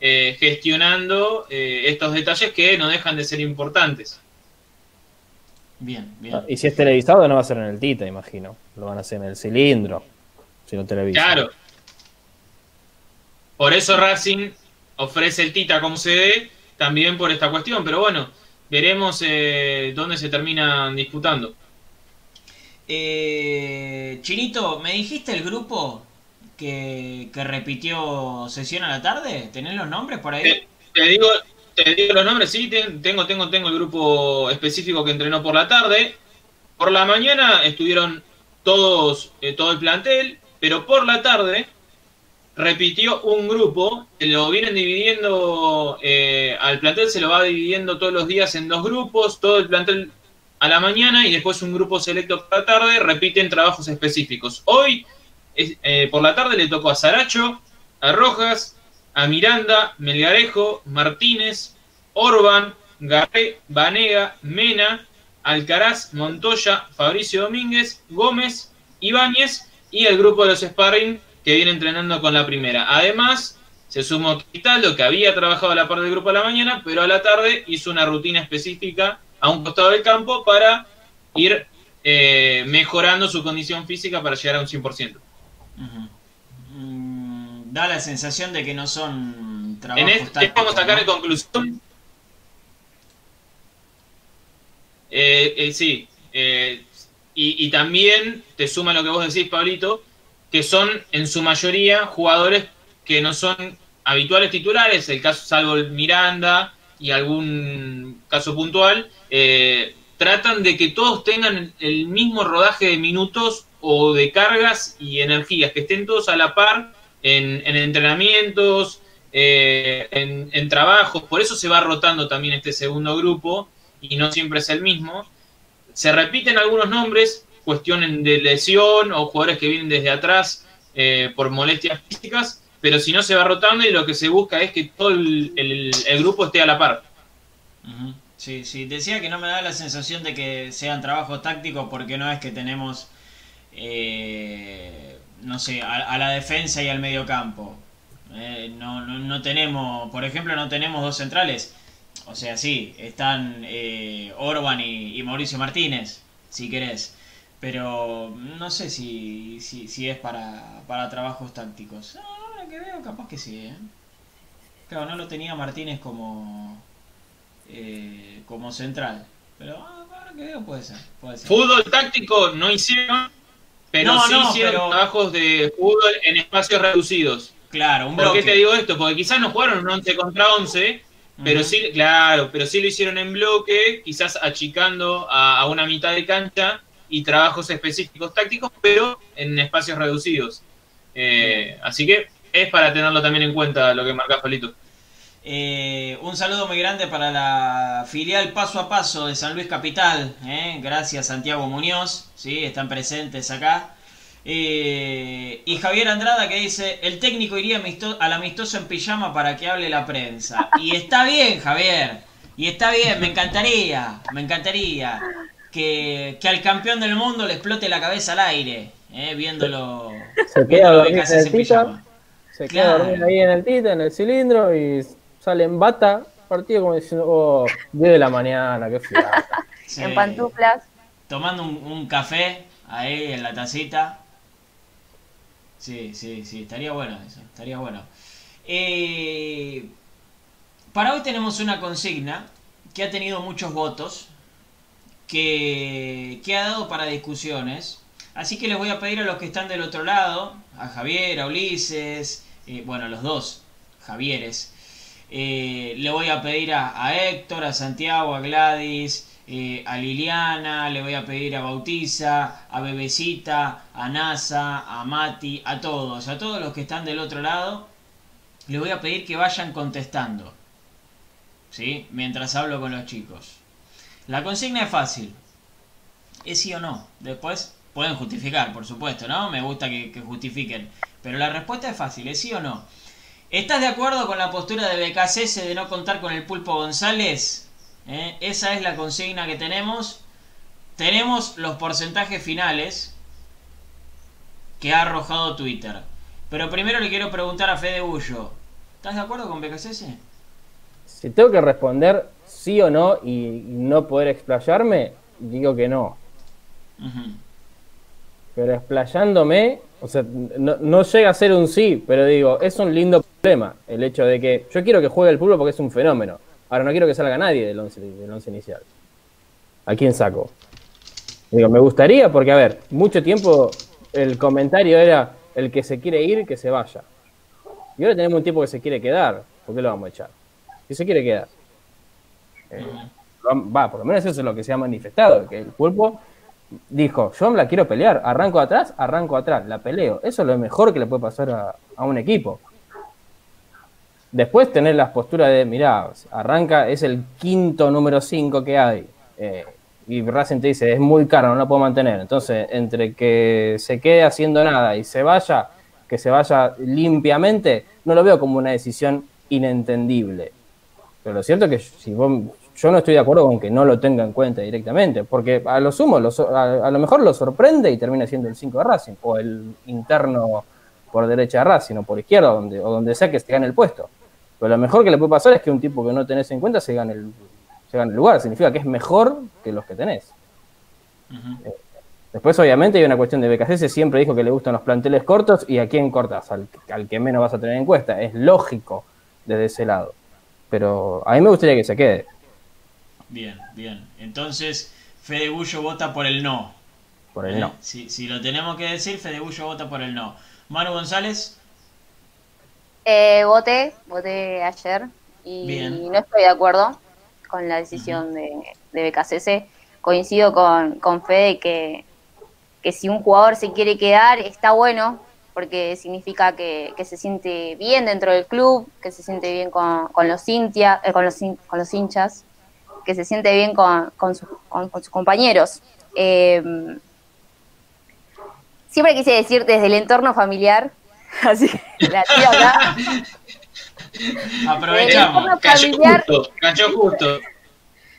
eh, gestionando eh, estos detalles que no dejan de ser importantes. Bien, bien. Y si es televisado, no va a ser en el Tita, imagino. Lo van a hacer en el cilindro. Si no televisa. Claro. Por eso Racing ofrece el Tita como sede, también por esta cuestión. Pero bueno, veremos eh, dónde se terminan disputando. Eh, Chinito, ¿me dijiste el grupo que, repitió sesión a la tarde? ¿Tenés los nombres por ahí? Te, digo, te digo los nombres, sí, ten- tengo, tengo, tengo el grupo específico que entrenó por la tarde. Por la mañana estuvieron todos, eh, todo el plantel, pero por la tarde repitió un grupo lo vienen dividiendo, eh, al plantel se lo va dividiendo todos los días en dos grupos, todo el plantel a la mañana y después un grupo selecto por la tarde, repiten trabajos específicos. Hoy, eh, por la tarde, le tocó a Saracho, a Rojas, a Miranda, Melgarejo, Martínez, Orban, Garré, Vanega, Mena, Alcaraz, Montoya, Fabricio Domínguez, Gómez, Ibáñez y el grupo de los Sparring que viene entrenando con la primera. Además, se sumó Cristaldo, que había trabajado a la par del grupo a la mañana, pero a la tarde hizo una rutina específica a un costado del campo para ir eh, mejorando su condición física para llegar a un 100%. Mm, da la sensación de que no son trabajos En este vamos a sacar ¿no? en conclusión. Eh, eh, sí, eh, y, y también te suma lo que vos decís, Pablito, que son en su mayoría jugadores que no son habituales titulares, el caso salvo el Miranda y algún caso puntual, eh, tratan de que todos tengan el mismo rodaje de minutos o de cargas y energías, que estén todos a la par en, en entrenamientos, eh, en, en trabajos, por eso se va rotando también este segundo grupo y no siempre es el mismo. Se repiten algunos nombres, cuestiones de lesión o jugadores que vienen desde atrás eh, por molestias físicas, pero si no se va rotando y lo que se busca es que todo el, grupo esté a la par. Sí, sí, decía que no me da la sensación de que sean trabajos tácticos porque no es que tenemos, eh, no sé, a, la defensa y al medio campo. Eh, no, no, no tenemos, por ejemplo, no tenemos dos centrales. O sea, sí, están eh, Orban y, Mauricio Martínez, si querés. Pero no sé si, si, si es para, para trabajos tácticos. Ahora que veo, capaz que sí, ¿eh? Claro, no lo tenía Martínez como eh, como central. Pero ah, ahora que veo ser, puede ser. Fútbol táctico no hicieron, pero No, sí no, hicieron pero- trabajos de fútbol en espacios reducidos. Claro, un ¿Por bloque. qué te digo esto? Porque quizás no jugaron un 11 contra 11, pero sí, claro, pero sí lo hicieron en bloque, quizás achicando a, a una mitad de cancha y trabajos específicos tácticos, pero en espacios reducidos. Eh, así que es para tenerlo también en cuenta lo que marca Palito. Eh, un saludo muy grande para la filial Paso a Paso de San Luis Capital. ¿eh? Gracias Santiago Muñoz, ¿sí? están presentes acá. Eh, y Javier Andrada que dice, el técnico iría al amistoso en pijama para que hable la prensa. Y está bien, Javier. Y está bien, me encantaría, me encantaría que, que al campeón del mundo le explote la cabeza al aire, ¿eh? viéndolo, Se queda viéndolo en el Tita. Se queda Claro. dormido ahí en el Tita, en el cilindro y sale en bata. Partido como diciendo, oh, 10 de la mañana, qué fiada. Sí. En pantuflas. tomando un, un café ahí en la tacita. Sí, sí, sí, estaría bueno eso, estaría bueno. Eh, para hoy tenemos una consigna que ha tenido muchos votos, que, que ha dado para discusiones. Así que les voy a pedir a los que están del otro lado, a Javier, a Ulises, eh, bueno, a los dos, Javieres, eh, le voy a pedir a, Héctor, a Santiago, a Gladys, eh, a Liliana, le voy a pedir a Bautiza, a Bebecita, a Nasa, a Mati, a todos, a todos los que están del otro lado, le voy a pedir que vayan contestando, ¿sí? Mientras hablo con los chicos. La consigna es fácil, es sí o no. Después pueden justificar, por supuesto, ¿no? Me gusta que, que justifiquen. Pero la respuesta es fácil, es sí o no. ¿Estás de acuerdo con la postura de BKCS de no contar con el Pulpo González? ¿Eh? Esa es la consigna que tenemos. Tenemos los porcentajes finales que ha arrojado Twitter. Pero primero le quiero preguntar a Fede Bullo. ¿Estás de acuerdo con BKCS? Si tengo que responder sí o no y no poder explayarme, digo que no. Pero explayándome, o sea, no, llega a ser un sí, pero digo, es un lindo problema el hecho de que yo quiero que juegue el fútbol porque es un fenómeno. Ahora no quiero que salga nadie del once, del once inicial. ¿A quién saco? Digo, me gustaría porque, a ver, mucho tiempo el comentario era el que se quiere ir, que se vaya. Y ahora tenemos un tipo que se quiere quedar. ¿Por qué lo vamos a echar? Que se quiere quedar. Eh, va, por lo menos eso es lo que se ha manifestado, que el cuerpo dijo, yo la quiero pelear, arranco atrás, arranco atrás, la peleo. Eso es lo mejor que le puede pasar a, un equipo. Después tener las posturas de, mirá, arranca, es el quinto número 5 que hay. Eh, y Racing te dice, es muy caro, no lo puedo mantener. Entonces, entre que se quede haciendo nada y se vaya, que se vaya limpiamente, no lo veo como una decisión inentendible. Pero lo cierto es que si vos yo no estoy de acuerdo con que no lo tenga en cuenta directamente, porque a lo sumo, a, lo mejor lo sorprende y termina siendo el 5 de Racing, o el interno por derecha de Racing, o por izquierda, donde, o donde sea que se gane el puesto. Pero lo mejor que le puede pasar es que un tipo que no tenés en cuenta se gane el, se gane el lugar, significa que es mejor que los que tenés. Eh, después, obviamente, hay una cuestión de BKC, siempre dijo que le gustan los planteles cortos, y a quién cortas, al, al que menos vas a tener en cuenta. Es lógico desde ese lado. Pero a mí me gustaría que se quede. Bien, bien. Entonces, Fede Bullo vota por el no. Por el no. Eh, si, si, lo tenemos que decir, Fede Bullo vota por el no. Manu González. Eh, voté, voté ayer y no estoy de acuerdo con la decisión de, de BKCC. Coincido con, con Fede que, que si un jugador se quiere quedar, está bueno, porque significa que, que, se siente bien dentro del club, que se siente bien con, con los, cintia, eh, con, los, con los hinchas que se siente bien con, con, sus compañeros. Eh, siempre quise decir desde el entorno familiar, así la tía acá. Aprovechamos. Cayó justo, cayó justo.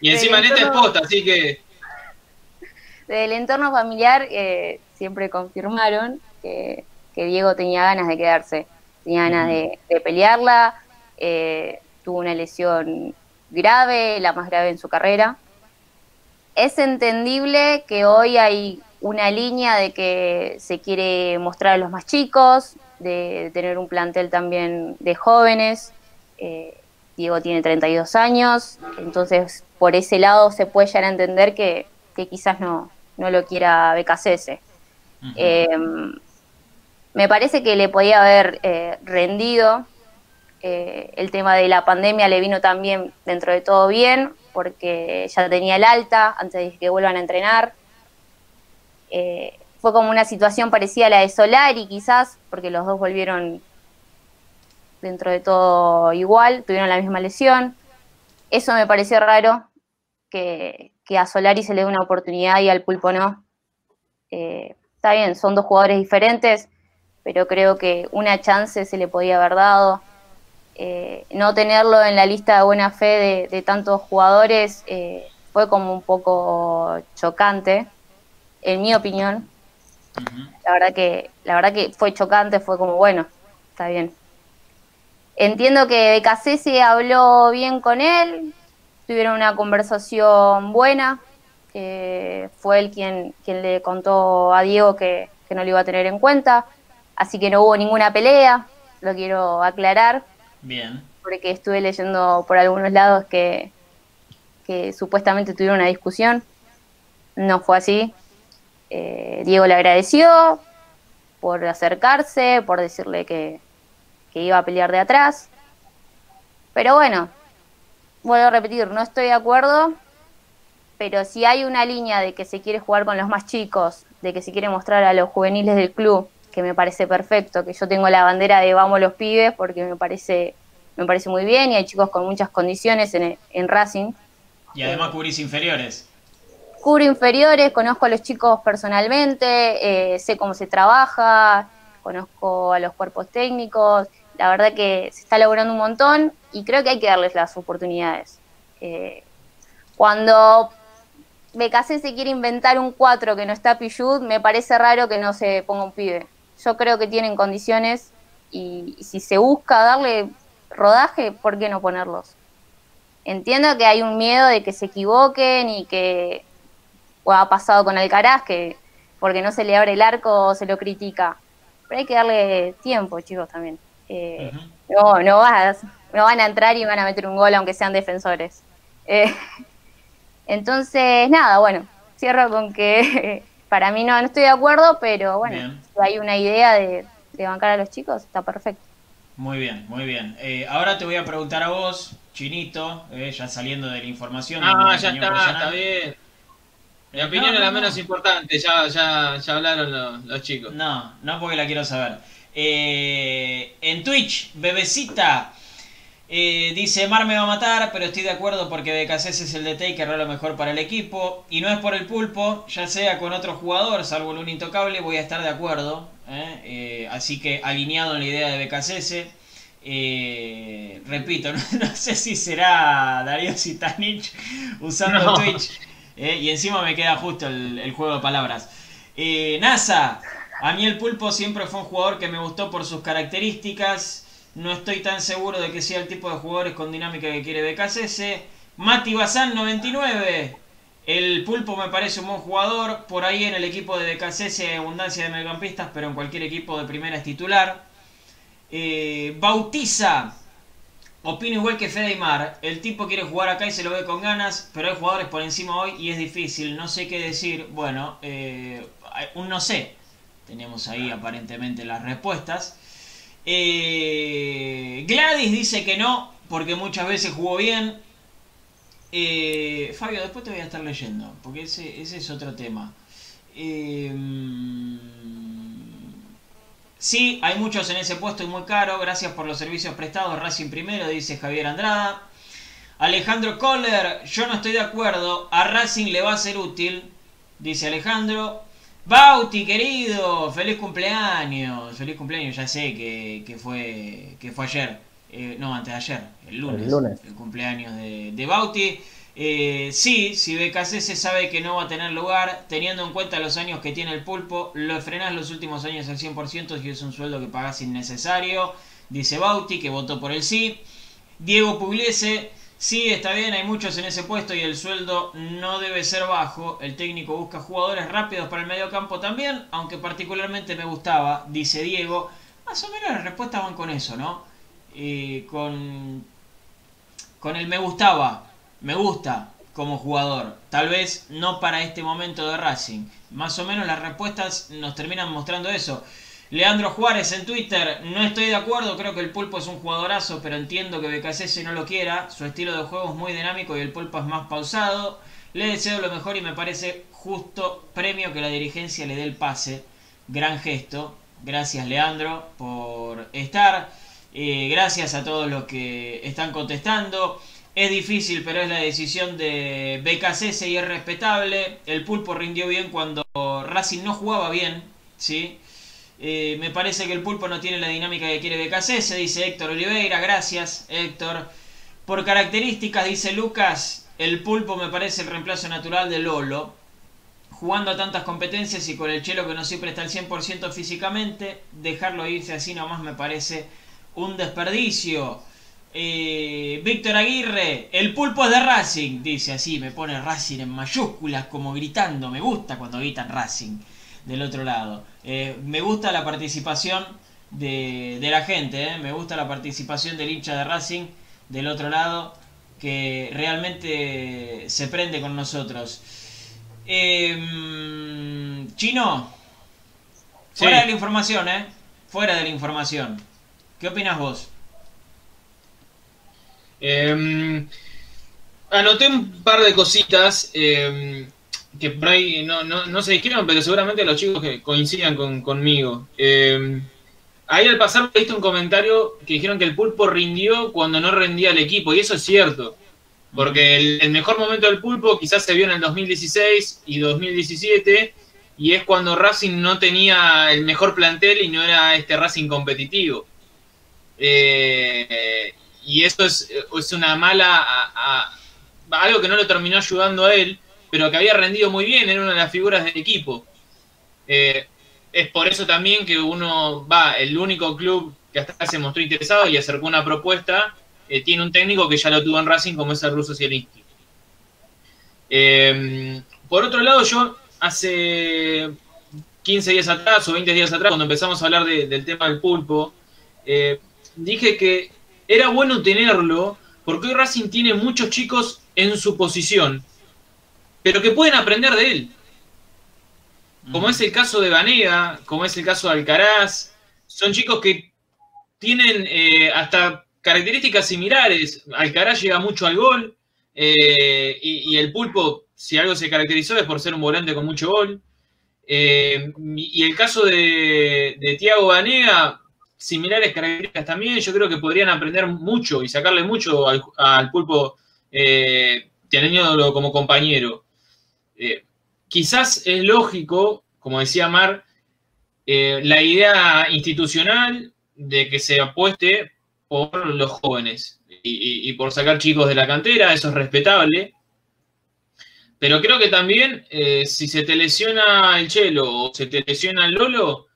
Y encima en este post, así que. Desde el entorno familiar eh, siempre confirmaron que, Diego tenía ganas de quedarse, tenía ganas de, pelearla, eh, tuvo una lesión grave, la más grave en su carrera. Es entendible que hoy hay una línea de que se quiere mostrar a los más chicos, de tener un plantel también de jóvenes. Eh, Diego tiene 32 años, entonces por ese lado se puede llegar a entender que, quizás no, no, lo quiera BKCS. Eh, me parece que le podía haber eh, rendido eh, el tema de la pandemia le vino también dentro de todo bien, porque ya tenía el alta antes de que vuelvan a entrenar. Eh, fue como una situación parecida a la de Solari, quizás, porque los dos volvieron dentro de todo igual, tuvieron la misma lesión. Eso me pareció raro, que, a Solari se le dé una oportunidad y al Pulpo no. Eh, está bien, son dos jugadores diferentes, pero creo que una chance se le podía haber dado. Eh, no tenerlo en la lista de buena fe de, tantos jugadores eh, fue como un poco chocante, en mi opinión. La verdad que, la verdad que fue chocante, fue como bueno, está bien. Entiendo que se habló bien con él, tuvieron una conversación buena. fue él quien, quien le contó a Diego que, que no lo iba a tener en cuenta, así que no hubo ninguna pelea, lo quiero aclarar. Bien. Porque estuve leyendo por algunos lados que, que supuestamente tuvieron una discusión. No fue así. Eh, Diego le agradeció por acercarse, por decirle que, que iba a pelear de atrás. Pero bueno, vuelvo a repetir, no estoy de acuerdo, pero si hay una línea de que se quiere jugar con los más chicos, de que se quiere mostrar a los juveniles del club que me parece perfecto, que yo tengo la bandera de vamos los pibes porque me parece, me parece muy bien y hay chicos con muchas condiciones en, en Racing. Y además cubrís inferiores. Cubro inferiores, conozco a los chicos personalmente, eh, sé cómo se trabaja, conozco a los cuerpos técnicos, la verdad que se está logrando un montón y creo que hay que darles las oportunidades. Eh, cuando BKC se quiere inventar un 4 que no está Pichud, me parece raro que no se ponga un pibe yo creo que tienen condiciones y, y si se busca darle rodaje, ¿por qué no ponerlos? Entiendo que hay un miedo de que se equivoquen y que o ha pasado con Alcaraz, que porque no se le abre el arco se lo critica. Pero hay que darle tiempo, chicos, también. Eh, no, no, vas, no van a entrar y van a meter un gol aunque sean defensores. Eh, entonces, nada, bueno, cierro con que para mí no, no estoy de acuerdo, pero bueno, Bien. si hay una idea de, de bancar a los chicos, está perfecto. Muy bien, muy bien. Eh, ahora te voy a preguntar a vos, Chinito, eh, ya saliendo de la información. Ah, ya opinión está, personal. está bien. Mi Eh, opinión no, es la no, menos no. importante, ya, ya, ya hablaron los, los chicos. No, no porque la quiero saber. Eh, en Twitch, Bebecita eh, dice: Mar me va a matar, pero estoy de acuerdo porque BKC es el DT y querrá lo mejor para el equipo. Y no es por el pulpo, ya sea con otro jugador, salvo el un intocable, voy a estar de acuerdo. ¿eh? Eh, así que alineado en la idea de. Eh, repito, no, no sé si será Darío Sitanich usando No. Twitch. y encima me queda justo el, el juego de palabras. NASA, a mí el pulpo siempre fue un jugador que me gustó por sus características. No estoy tan seguro de que sea el tipo de jugadores con dinámica que quiere BKSS. Mati Bazán 99. El pulpo me parece un buen jugador. Por ahí en el equipo de BKSS hay abundancia de mediocampistas, pero en cualquier equipo de primera es titular. Eh, Bautiza. Opino igual que Fede Aymar. El tipo quiere jugar acá y se lo ve con ganas, pero hay jugadores por encima hoy y es difícil. No sé qué decir. Bueno, eh, un no sé. Tenemos ahí aparentemente las respuestas. Eh, Gladys dice que no, porque muchas veces jugó bien. Eh, Fabio, después te voy a estar leyendo, porque ese, es otro tema. Eh, sí, hay muchos en ese puesto y muy caro. Gracias por los servicios prestados. Racing primero, dice Javier Andrada. Alejandro Kohler, yo no estoy de acuerdo. A Racing le va a ser útil, dice Alejandro. Bauti, querido, feliz cumpleaños. Feliz cumpleaños, ya sé que, que fue, que fue ayer. Eh, no, antes de ayer, el lunes. El lunes. cumpleaños de, de Bauti. Eh, sí, si BKC se sabe que no va a tener lugar, teniendo en cuenta los años que tiene el pulpo, lo frenás los últimos años al 100% y es un sueldo que pagás innecesario. Dice Bauti, que votó por el sí. Diego Pugliese, sí, está bien, hay muchos en ese puesto y el sueldo no debe ser bajo. El técnico busca jugadores rápidos para el medio campo también, aunque particularmente me gustaba, dice Diego. Más o menos las respuestas van con eso, ¿no? Eh, con, con el me gustaba, me gusta como jugador. Tal vez no para este momento de Racing. Más o menos las respuestas nos terminan mostrando eso. Leandro Juárez en Twitter, no estoy de acuerdo, creo que el pulpo es un jugadorazo, pero entiendo que BKC no lo quiera. Su estilo de juego es muy dinámico y el pulpo es más pausado. Le deseo lo mejor y me parece justo premio que la dirigencia le dé el pase. Gran gesto. Gracias Leandro por estar. Eh, gracias a todos los que están contestando. Es difícil, pero es la decisión de BKC y es respetable. El pulpo rindió bien cuando Racing no jugaba bien. ¿sí? Eh, me parece que el pulpo no tiene la dinámica que quiere BKC, dice Héctor Oliveira. Gracias, Héctor. Por características, dice Lucas, el pulpo me parece el reemplazo natural de Lolo. Jugando a tantas competencias y con el chelo que no siempre está al 100% físicamente, dejarlo irse así nomás me parece un desperdicio. Eh, Víctor Aguirre, el pulpo es de Racing, dice así, me pone Racing en mayúsculas como gritando, me gusta cuando gritan Racing del otro lado. Eh, me gusta la participación de, de la gente, eh, me gusta la participación del hincha de Racing del otro lado, que realmente se prende con nosotros. Eh, Chino, Sí. fuera de la información, ¿eh? Fuera de la información. ¿Qué opinas vos? Eh, anoté un par de cositas eh, que por ahí no, no, no se dijeron, pero seguramente los chicos que coincidan con, conmigo. Eh, ahí al pasar viste un comentario que dijeron que el pulpo rindió cuando no rendía el equipo, y eso es cierto. Porque el, mejor momento del pulpo quizás se vio en el 2016 y 2017, y es cuando Racing no tenía el mejor plantel y no era este Racing competitivo. Eh, y eso es, es una mala. a- a- algo que no lo terminó ayudando a él, pero que había rendido muy bien, era una de las figuras del equipo. Eh, es por eso también que uno va, el único club que hasta se mostró interesado y acercó una propuesta, eh, tiene un técnico que ya lo tuvo en Racing como es el ruso Zielinski. Eh, por otro lado, yo hace 15 días atrás o 20 días atrás, cuando empezamos a hablar de- del tema del pulpo, eh, dije que era bueno tenerlo porque hoy Racing tiene muchos chicos en su posición, pero que pueden aprender de él. Como es el caso de Vanega, como es el caso de Alcaraz, son chicos que tienen eh, hasta características similares. Alcaraz llega mucho al gol eh, y, y el pulpo, si algo se caracterizó, es por ser un volante con mucho gol. Eh, y el caso de, de Tiago Vanega, similares características también, yo creo que podrían aprender mucho y sacarle mucho al, al pulpo eh, teniéndolo como compañero. Eh, quizás es lógico, como decía Mar, eh, la idea institucional de que se apueste por los jóvenes y, por sacar chicos de la cantera, eso es respetable. Pero creo que también, eh, si se te lesiona el Chelo o se te lesiona el Lolo,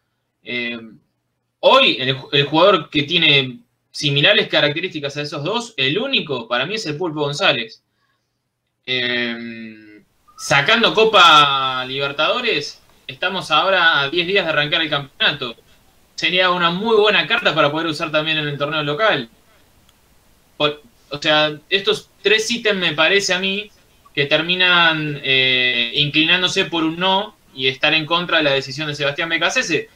hoy el, jugador que tiene similares características a esos dos, el único para mí es el Pulpo González. Sacando Copa Libertadores, estamos ahora a 10 días de arrancar el campeonato. Sería una muy buena carta para poder usar también en el torneo local. O sea, estos tres ítems me parece a mí que terminan eh, inclinándose por un no y estar en contra de la decisión de Sebastián Becasese.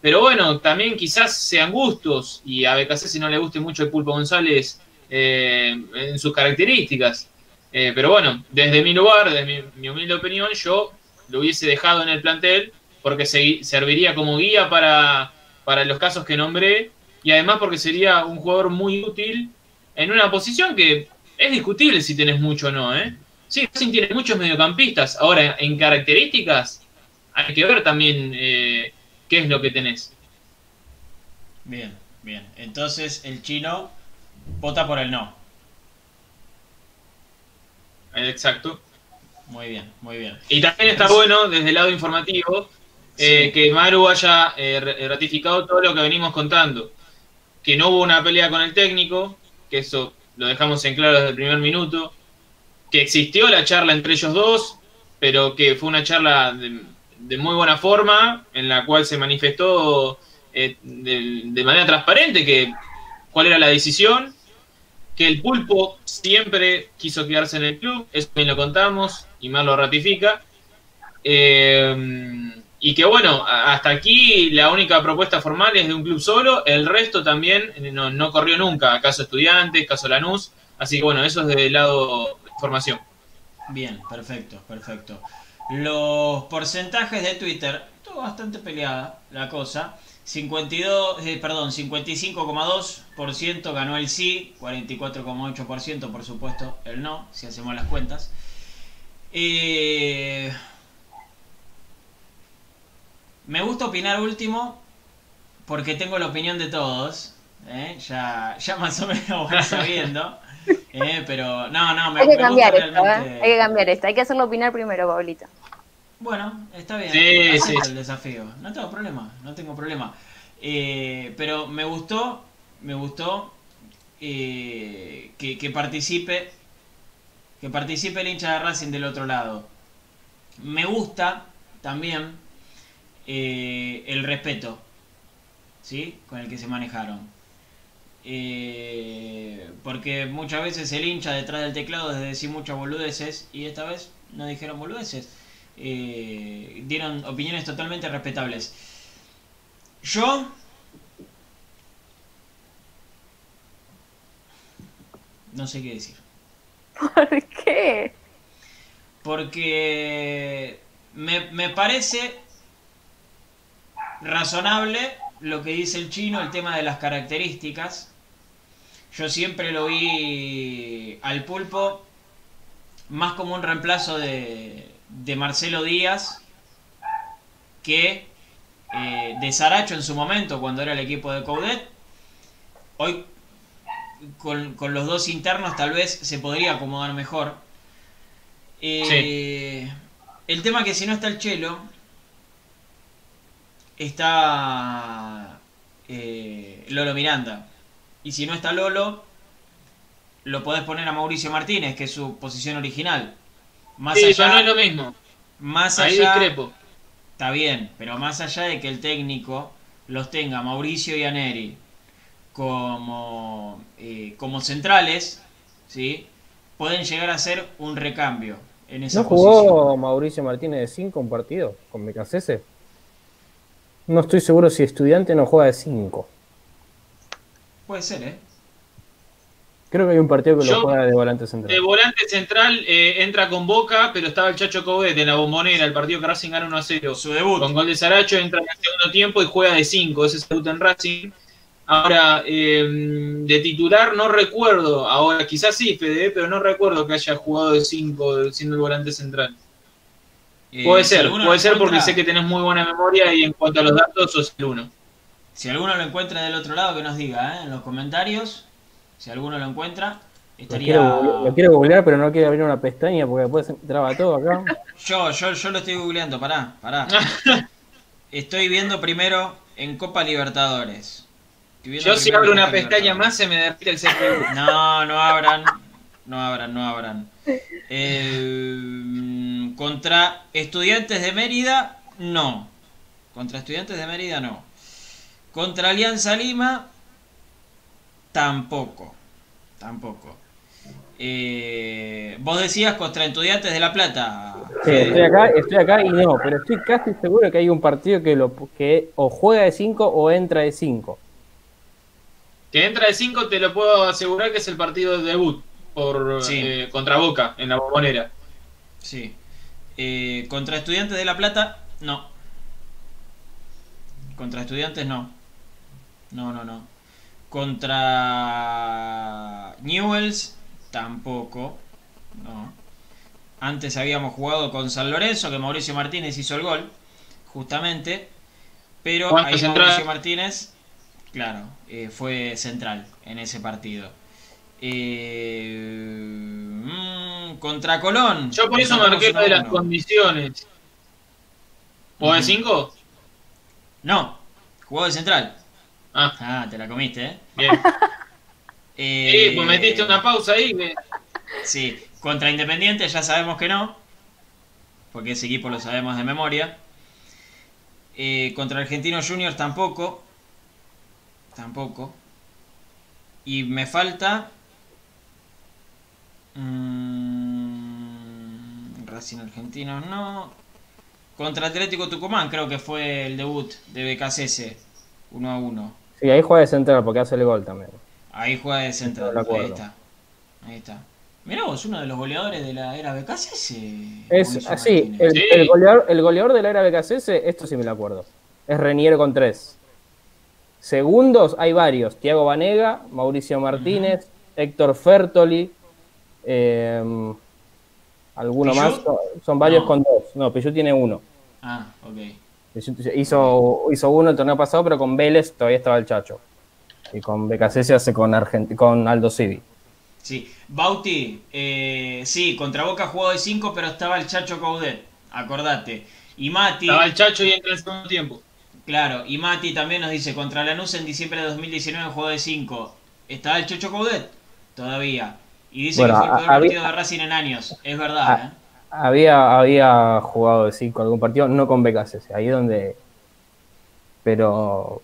Pero bueno, también quizás sean gustos y a Becasese no le guste mucho el Pulpo González eh, en sus características. Eh, pero bueno, desde mi lugar, desde mi, mi humilde opinión, yo lo hubiese dejado en el plantel porque se- serviría como guía para, para los casos que nombré y además porque sería un jugador muy útil en una posición que es discutible si tenés mucho o no, ¿eh? Sí, Racing tiene muchos mediocampistas. Ahora, en características, hay que ver también eh, qué es lo que tenés. Bien, bien. Entonces el chino vota por el no. Exacto. Muy bien, muy bien. Y también está bueno, desde el lado informativo, eh, que Maru haya eh, ratificado todo lo que venimos contando. Que no hubo una pelea con el técnico, que eso lo dejamos en claro desde el primer minuto. Que existió la charla entre ellos dos, pero que fue una charla de, de muy buena forma, en la cual se manifestó eh, de, de manera transparente que cuál era la decisión. Que el pulpo siempre quiso quedarse en el club, eso también lo contamos, y Mar lo ratifica. Eh, y que bueno, hasta aquí la única propuesta formal es de un club solo, el resto también eh, no, no corrió nunca, caso Estudiantes, caso Lanús, así que bueno, eso es del lado de formación. Bien, perfecto, perfecto. Los porcentajes de Twitter, todo bastante peleada la cosa. 52, eh, perdón, 55,2% ganó el sí, 44,8% por supuesto el no, si hacemos las cuentas. Eh, me gusta opinar último porque tengo la opinión de todos. ¿eh? Ya, ya más o menos voy sabiendo. ¿eh? Pero no, no, me, Hay que me cambiar gusta esto, realmente- Hay que cambiar esto. Hay que hacerlo opinar primero, Pablito. Bueno, está bien. Sí, sí. el desafío. No tengo problema, no tengo problema. Eh, pero me gustó, me gustó eh, que, que participe, que participe el hincha de Racing del otro lado. Me gusta también eh, el respeto, ¿sí? Con el que se manejaron. Porque muchas veces el hincha detrás del teclado es de decir muchas boludeces y esta vez no dijeron boludeces. Eh, dieron opiniones totalmente respetables. Yo no sé qué decir. ¿Por qué? Porque me, me parece razonable lo que dice el chino, el tema de las características. Yo siempre lo vi al pulpo más como un reemplazo de, de Marcelo Díaz que eh, de Saracho en su momento cuando era el equipo de Coudet. Hoy con, con los dos internos tal vez se podría acomodar mejor. Eh, El tema que si no está el Chelo, está eh, Lolo Miranda. Y si no está Lolo, lo podés poner a Mauricio Martínez, que es su posición original. Más Sí, allá, ya no es lo mismo. más Ahí allá, discrepo. está bien, pero más allá de que el técnico los tenga Mauricio y Aneri como, eh, como centrales, ¿sí? pueden llegar a ser un recambio en esa ¿No jugó posición. Mauricio Martínez de 5 un partido con Becasese? No estoy seguro si estudiante no juega de 5. Puede ser, ¿eh? Creo que hay un partido que Yo- lo juega de volante central. De volante central eh, entra con Boca, pero estaba el Chacho Coudet en la bombonera, el partido que Racing gana 1 a 0. Su debut. Con gol de Saracho entra en el segundo tiempo y juega de 5, ese es el debut en Racing. Ahora, eh, de titular no recuerdo, ahora quizás sí, Fede, pero no recuerdo que haya jugado de 5 siendo el volante central. Eh, Puede ser, puede ser porque sé que tenés muy buena memoria y en cuanto a los datos sos el uno. Si alguno lo encuentra del otro lado, que nos diga ¿eh? en los comentarios. Si alguno lo encuentra, Lo estaría. quiero, lo quiero googlear, pero no quiero abrir una pestaña porque después se traba todo acá. Yo, yo, yo lo estoy googleando, pará, pará. Estoy viendo primero en Copa Libertadores. Yo si abro una pestaña más se me derrite el CPU. No, no abran. No abran, no abran. Eh, contra Estudiantes de Mérida, no. Contra Estudiantes de Mérida, no. Contra Alianza Lima, tampoco. Tampoco. Eh, vos decías contra Estudiantes de La Plata. Sí, estoy acá, estoy acá y no, pero estoy casi seguro que hay un partido que lo que o juega de 5 o entra de 5. Que entra de 5 te lo puedo asegurar que es el partido de debut por Sí. eh, contra Boca en la bombonera. Sí. Eh, contra Estudiantes de La Plata, no. Contra Estudiantes, no. No, no, no. Contra Newells, tampoco. No. Antes habíamos jugado con San Lorenzo, que Mauricio Martínez hizo el gol, justamente. Pero ¿Cuánto ahí central? Mauricio Martínez, claro, eh, fue central en ese partido. Eh, mm, contra Colón. Yo por eso marqué de las condiciones. ¿O de Ujú. 5? No, jugó de central. Ah, Ah, te la comiste, ¿eh? bien. Eh, Sí, pues metiste una pausa ahí. Sí, contra Independiente ya sabemos que no, porque ese equipo lo sabemos de memoria. Eh, contra Argentinos Juniors tampoco, tampoco. Y me falta... mm, Racing Argentinos no. Contra Atlético Tucumán creo que fue el debut de BKCS, 1 a 1. Sí, ahí juega de central porque hace el gol también. Ahí juega de central. Ahí está. Ahí está. Mirá vos, uno de los goleadores de la era BKCS. Es Mauricio así, Martínez. el, Sí. el goleador, el goleador de la era BKCS, esto sí me lo acuerdo. Es Reniero con 3. Segundos hay varios. Tiago Vanega, Mauricio Martínez, Héctor Fertoli, eh, alguno más. Son, son varios No. con dos. No, Pillú tiene uno. Ah, ok. Hizo, hizo uno el torneo pasado, pero con Vélez todavía estaba el Chacho. Y con BKCS hace con, Argent con Aldo Civi. Sí. Bauti, eh, sí, contra Boca jugó de 5, pero estaba el Chacho Coudet. Acordate. Y Mati, Estaba el Chacho y entra en el segundo tiempo. claro, y Mati también nos dice, contra Lanús en diciembre de 2019 jugó de 5. ¿Estaba el Chacho Coudet? Todavía. Y dice Bueno, que fue el peor había- partido de Racing en años. Es verdad, ¿eh? Había, había jugado de 5 algún partido, no con BKCS, ahí donde. Pero.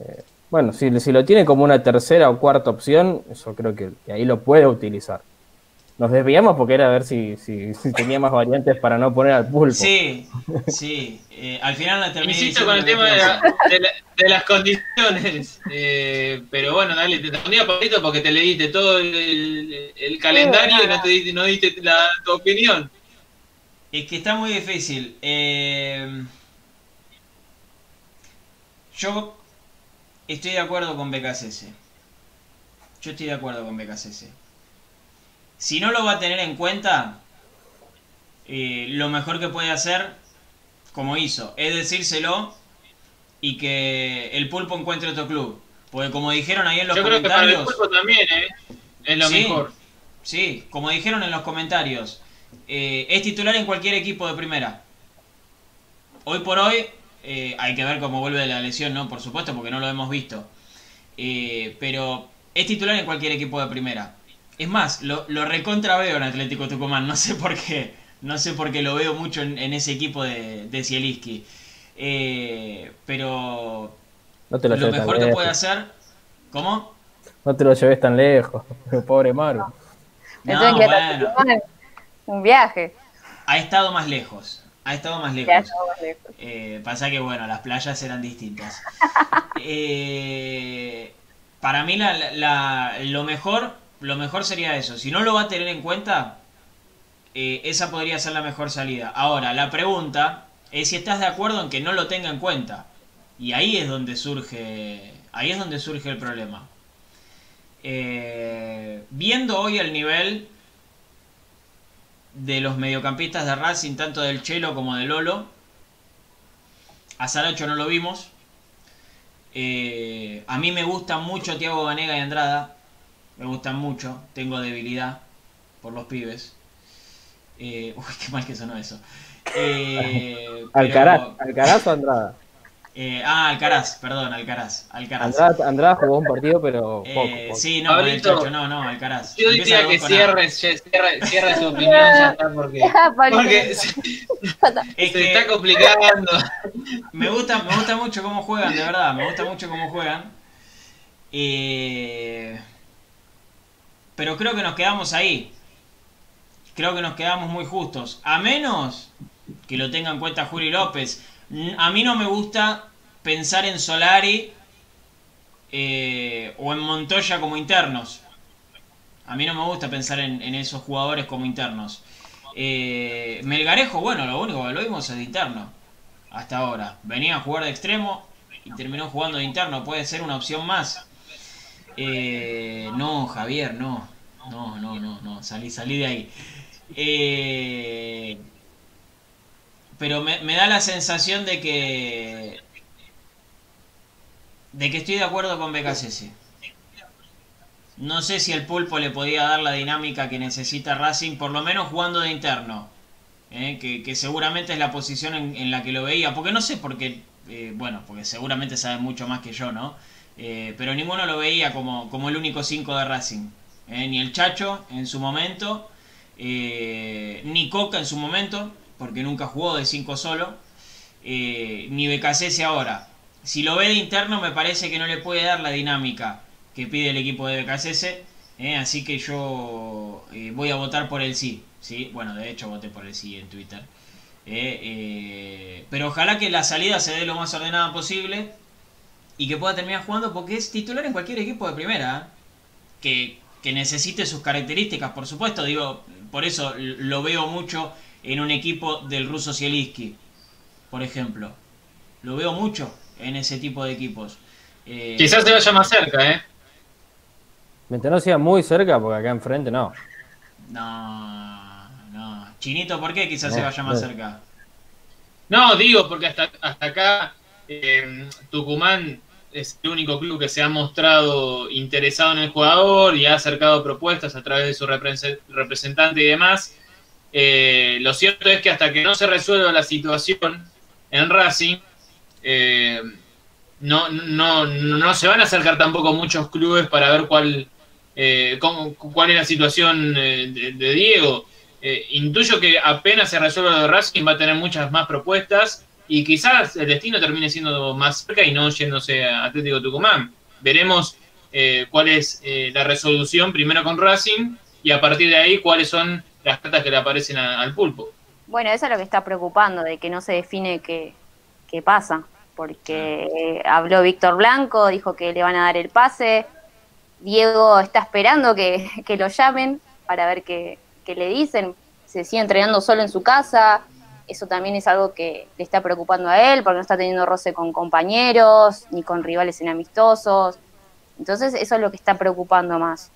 eh, bueno, si, si lo tiene como una tercera o cuarta opción, yo creo que, que ahí lo puede utilizar. Nos desviamos porque era a ver si, si, si tenía más variantes para no poner al pulpo. Sí, sí. Eh, al final la terminé Insisto con el tema de, la- de la- de las condiciones. Eh, pero bueno, dale, te respondía Pablito porque te leíste todo el, calendario y no te diste, no diste la, tu opinión. Es que está muy difícil. Eh, yo estoy de acuerdo con BKCS. Yo estoy de acuerdo con BKCS. Si no lo va a tener en cuenta, eh, lo mejor que puede hacer, como hizo, es decírselo y que el pulpo encuentre otro club. Porque como dijeron ahí en los Yo creo que para el comentarios... pulpo también, ¿eh? Es lo Sí. mejor. Sí, como dijeron en los comentarios, eh, es titular en cualquier equipo de primera. Hoy por hoy, eh, hay que ver cómo vuelve de la lesión, ¿no? Por supuesto, porque no lo hemos visto. eh, pero es titular en cualquier equipo de primera. Es más, lo, lo recontra veo en Atlético Tucumán, no sé por qué. No sé por qué lo veo mucho en, en ese equipo de, de Zielinski. Eh, pero No te lo, mejor que lejos. puede hacer. ¿Cómo? No te lo lleves tan lejos. Pobre Maru. No, bueno. Un viaje. ha estado más lejos. Ha estado más lejos. Eh, pasa que, bueno, las playas eran distintas. Eh, para mí, la, la- lo, mejor, lo mejor sería eso. Si no lo va a tener en cuenta, eh, esa podría ser la mejor salida. Ahora, la pregunta es si estás de acuerdo en que no lo tenga en cuenta. Y ahí es donde surge, ahí es donde surge el problema. Viendo hoy el nivel de los mediocampistas de Racing, tanto del Chelo como de Lolo, a Saracho no lo vimos. Eh, a mí me gustan mucho Tiago Vanega y Andrada. Me gustan mucho. Tengo debilidad por los pibes. Eh, uy, qué mal que sonó eso. Eh, pero- Alcaraz, Alcaraz o Andrada. Eh, ah, Alcaraz, perdón, Alcaraz. Alcaraz. Andrada, Andrada jugó un partido, pero Eh, poco. sí, no, Pablito, no, no, Alcaraz. Yo Empieza diría que dos con A. cierre, cierre, cierre su opinión ya está porque, Pablito, porque se, Es se que- está complicando. Me gusta, me gusta mucho cómo juegan, de verdad, me gusta mucho cómo juegan. Eh, pero creo que nos quedamos ahí. Creo que nos quedamos muy justos. A menos que lo tenga en cuenta Juli López. N- A mí no me gusta pensar en Solari eh, o en Montoya como internos. A mí no me gusta pensar en, en esos jugadores como internos. Eh, Melgarejo, bueno, lo único que lo vimos es de interno hasta ahora. Venía a jugar de extremo y terminó jugando de interno. Puede ser una opción más. Eh, no, Javier, no. No, no, no, no. Salí, salí de ahí. Eh, pero me, da la sensación de que. de que estoy de acuerdo con BKCC. No sé si el pulpo le podía dar la dinámica que necesita Racing, por lo menos jugando de interno. ¿eh? que, seguramente es la posición en, la que lo veía. Porque no sé por qué, eh, bueno, porque seguramente sabe mucho más que yo, ¿no? Eh, pero ninguno lo veía como, como el único 5 de Racing. Ni el Chacho en su momento, ni Coca en su momento, porque nunca jugó de 5 solo, eh, ni Becasese ahora. Si lo ve de interno me parece que no le puede dar la dinámica que pide el equipo de Becasese, ¿eh? así que yo eh, voy a votar por el sí. ¿sí? Bueno, de hecho voté por el sí en Twitter. Pero ojalá que la salida se dé lo más ordenada posible y que pueda terminar jugando porque es titular en cualquier equipo de primera. Que, que necesite sus características, por supuesto. Digo, por eso lo veo mucho en un equipo del ruso Zielinski, por ejemplo. Lo veo mucho en ese tipo de equipos. Eh, Quizás se vaya más cerca, ¿eh? Mientras no sea muy cerca, porque acá enfrente no. No, no. Chinito, ¿por qué quizás se vaya más no. cerca? No, digo, porque hasta, hasta acá eh, Tucumán es el único club que se ha mostrado interesado en el jugador y ha acercado propuestas a través de su represe- representante y demás. Eh, lo cierto es que hasta que no se resuelva la situación en Racing, eh, no, no, no se van a acercar tampoco muchos clubes para ver cuál, eh, cuál es la situación eh, de, de Diego. Eh, intuyo que apenas se resuelva lo de Racing va a tener muchas más propuestas y quizás el destino termine siendo más cerca y no yéndose a Atlético Tucumán. Veremos eh, cuál es la resolución primero con Racing y a partir de ahí cuáles son las cartas que le aparecen a- al pulpo. Bueno, eso es lo que está preocupando, de que no se define qué, qué pasa, porque eh, habló Víctor Blanco, dijo que le van a dar el pase, Diego está esperando que, que lo llamen para ver qué, qué le dicen, se sigue entrenando solo en su casa, eso también es algo que le está preocupando a él, porque no está teniendo roce con compañeros, ni con rivales en amistosos, entonces eso es lo que está preocupando más.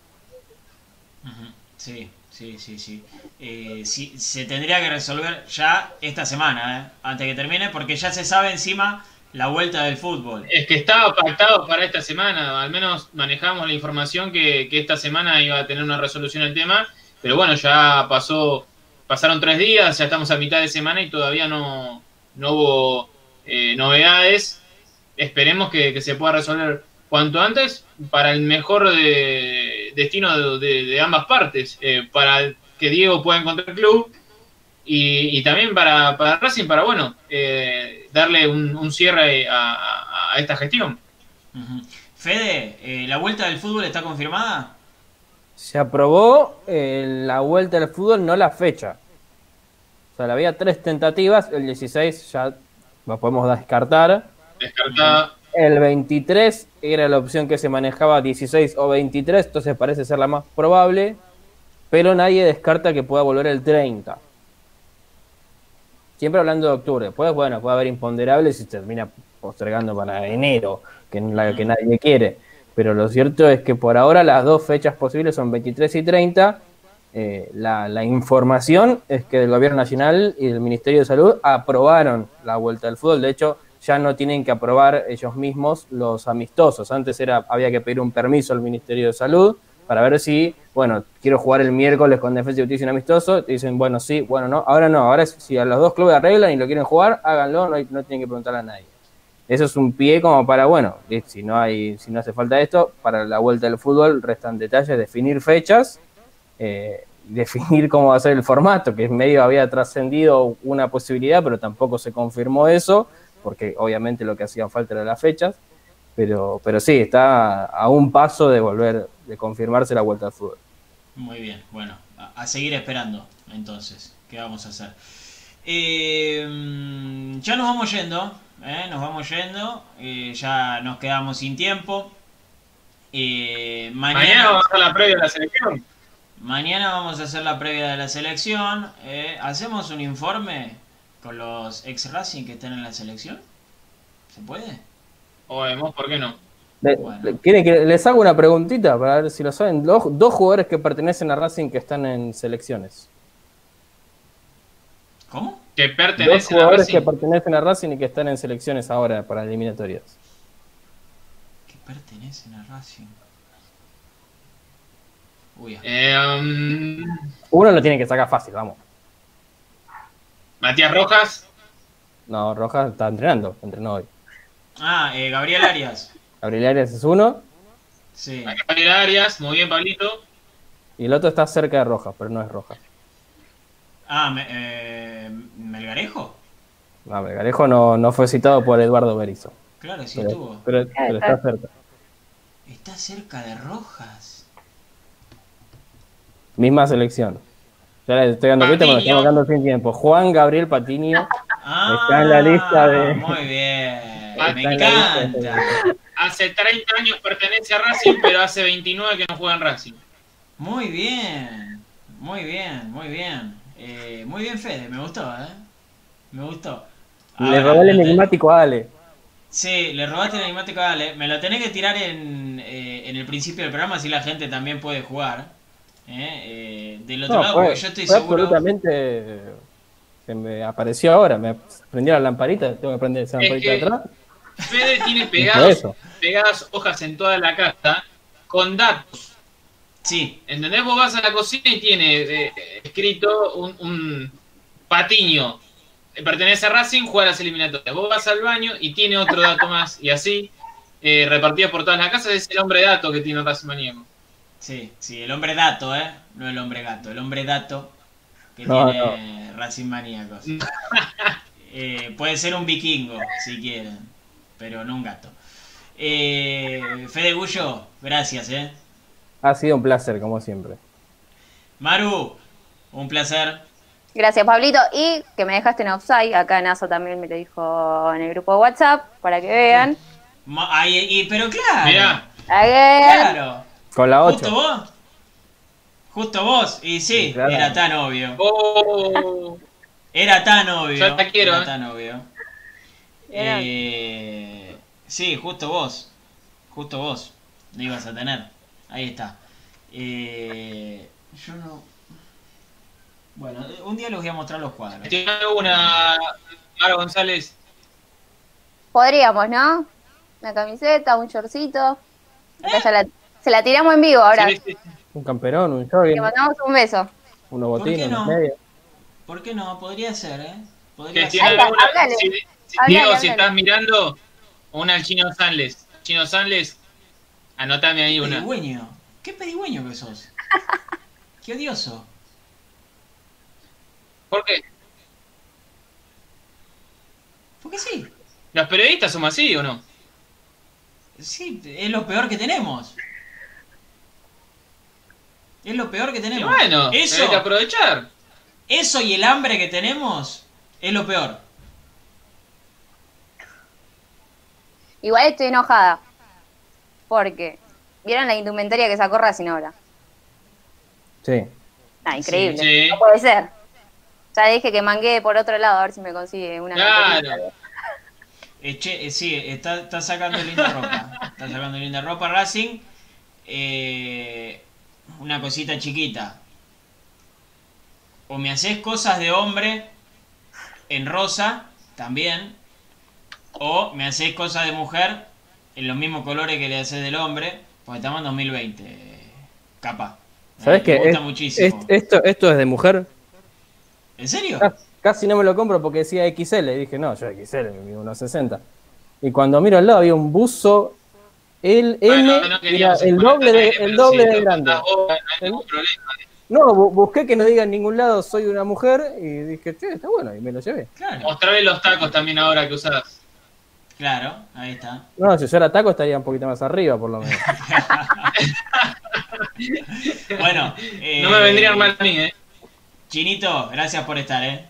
Sí, sí, sí, sí. Eh, sí, Se tendría que resolver ya esta semana, ¿eh? antes que termine, porque ya se sabe encima la vuelta del fútbol. Es que estaba pactado para esta semana, al menos manejamos la información que, esta semana iba a tener una resolución el tema, pero bueno, ya pasó, pasaron tres días, ya estamos a mitad de semana y todavía no, no hubo eh, novedades. Esperemos que se pueda resolver cuanto antes para el mejor de- destino de, de- de ambas partes, eh, para que Diego pueda encontrar club y, y también para, para Racing, para bueno, eh, darle un, un cierre a, a- a esta gestión. Fede, eh, ¿la vuelta del fútbol está confirmada? Se aprobó eh, la vuelta al fútbol, no la fecha. O sea, había tres tentativas, el 16 ya lo podemos descartar. Descartada. El 23 era la opción que se manejaba 16 o 23, entonces parece ser la más probable, pero nadie descarta que pueda volver el 30. Siempre hablando de octubre, después, bueno, puede haber imponderables y termina postergando para enero, que es la que nadie quiere. Pero lo cierto es que por ahora las dos fechas posibles son 23 y 30. Eh, la, la información es que el Gobierno Nacional y el Ministerio de Salud aprobaron la vuelta al fútbol. De hecho, ya no tienen que aprobar ellos mismos los amistosos. Antes era había que pedir un permiso al Ministerio de Salud para ver si, bueno, quiero jugar el miércoles con Defensa y Justicia un amistoso. Te dicen, bueno, sí, bueno, no. Ahora no, ahora si a los dos clubes arreglan y lo quieren jugar, háganlo, no, hay- no tienen que preguntarle a nadie. Eso es un pie como para, bueno, si no hay, si no hace falta esto, para la vuelta del fútbol restan detalles, definir fechas, eh, definir cómo va a ser el formato, que en medio había trascendido una posibilidad, pero tampoco se confirmó eso, porque obviamente lo que hacían falta eran las fechas, pero, pero sí, está a un paso de volver, de confirmarse la vuelta al fútbol. Muy bien, bueno, a, a seguir esperando, entonces, ¿qué vamos a hacer? Eh, ya nos vamos yendo, ¿eh? nos vamos yendo, eh, ya nos quedamos sin tiempo. Eh, Mañana mañana, vamos a hacer la previa de la selección. mañana vamos a hacer la previa de la selección. eh, ¿Hacemos un informe con los ex Racing que están en la selección? ¿Se puede? O vemos, ¿por qué no? Le- Bueno. le- ¿Quieren que les haga una preguntita para ver si lo saben? Dos, dos jugadores que pertenecen a Racing que están en selecciones. ¿Cómo? Que Dos pertenece a jugadores Racing. que pertenecen a Racing y que están en selecciones ahora para eliminatorias. Que pertenecen a Racing. Uy, ah. Eh, um, Uno lo tiene que sacar fácil, vamos. Matías Rojas. No, Rojas está entrenando, entrenó hoy. Ah, eh, Gabriel Arias. Gabriel Arias es uno Sí. Gabriel Arias. Muy bien, Pablito. y el otro está cerca de Rojas, pero no es Rojas. Ah, me- eh, ¿Melgarejo? No, Melgarejo no, no fue citado por Eduardo Berizzo, Claro, sí pero, estuvo. pero- pero está cerca. Está cerca de Rojas. Misma selección. Ya estoy dando cuenta, me lo estamos dando sin tiempo. Juan Gabriel Patiño. Ah, Está en la lista de- Muy bien. Me encanta. Hace 30 años pertenece a Racing, pero hace 29 que no juega en Racing. Muy bien. Muy bien, muy bien. Eh, muy bien, Fede. Me gustó, ¿eh? Me gustó. Le robó el enigmático a Ale. Sí, le robaste el enigmático a Ale. Me lo tenés que tirar en, eh, en el principio del programa, así la gente también puede jugar. ¿Eh? Eh, del otro No, lado, fue, porque yo estoy fue seguro. absolutamente. Se me apareció ahora, me prendió la lamparita, tengo que prender esa Es lamparita de atrás. Fede tiene eso. pegadas hojas en toda la casa con datos. Sí, ¿Entendés? Vos vas a la cocina y tiene eh, escrito un, un patiño. Pertenece a Racing, juega a las eliminatorias. Vos vas al baño y tiene otro dato más. Y así, eh, repartidos por todas las casas, es el hombre dato que tiene Racing Maníaco. Sí, sí, el hombre dato, ¿eh? No el hombre gato, el hombre dato que No, tiene Racing Maníacos. Eh, puede ser un vikingo, si quieren, pero no un gato. Eh, Fede Gullo, gracias, ¿eh? Ha sido un placer, como siempre. Maru, un placer. Gracias, Pablito. Y que me dejaste en offside. Acá Naso también me lo dijo en el grupo de WhatsApp para que vean. Ma- ay, y, pero claro, Mirá, claro. Con la Justo 8. vos. Justo vos. Y sí, Sí, claro. era tan obvio. oh, Era tan obvio. Ya la quiero, Era eh. tan obvio. Era. Eh, sí, justo vos. Justo vos. Lo ibas a tener. Ahí está. Eh, yo no. Bueno, un día les voy a mostrar los cuadros. tiene una Mara González. Podríamos, ¿no? Una camiseta, un shortcito. Acá ya la- se la tiramos en vivo ahora. Sí, sí, sí. Un camperón, un jogging, Le mandamos un beso. unos ¿Por qué botines, no? unos medios. ¿Por qué no? Podría ser, ¿eh? Podría ser. Habla- alguna- háblale. si- si- Háblale, Diego, si estás mirando, una al Chino Sanles. Chino Sanles, Anotame ahí una. Pedigüeño. ¿Qué pedigüeño que sos? Qué odioso. ¿Por qué? Porque sí. ¿Los periodistas somos así o no? Sí, es lo peor que tenemos. Es lo peor que Y tenemos. bueno, eso, hay que aprovechar. eso y el hambre que tenemos es lo peor. Igual estoy enojada. Porque, ¿vieron la indumentaria que sacó Racing ahora? Sí. Ah, increíble. Sí. No puede ser. Ya dije que mangué por otro lado a ver si me consigue una Claro. Eh, eh, sí, está, está sacando linda ropa. Está sacando linda ropa Racing. Eh, una cosita chiquita. O me haces cosas de hombre en rosa, también. O me haces cosas de mujer en los mismos colores que le haces del hombre. Porque estamos en 2020. Capa. ¿Sabes Me qué? gusta Es- muchísimo. es- esto, esto es de mujer. ¿En serio? Ca- Casi no me lo compro porque decía XL. Y dije, no, yo XL, mido unos 60. Y cuando miro al lado había un buzo el M, Bueno, no era queríamos el doble de, el doble si de grande. contás vos, no hay ningún problema. No, bu- busqué que no diga en ningún lado soy una mujer y dije, che, está bueno, y me lo llevé. Claro, Mostrame los tacos también ahora que usás. claro, ahí está. No, si yo era taco estaría un poquito más arriba, por lo menos. Bueno, eh, No me vendrían mal a mí, ¿eh? Chinito, gracias por estar, ¿eh?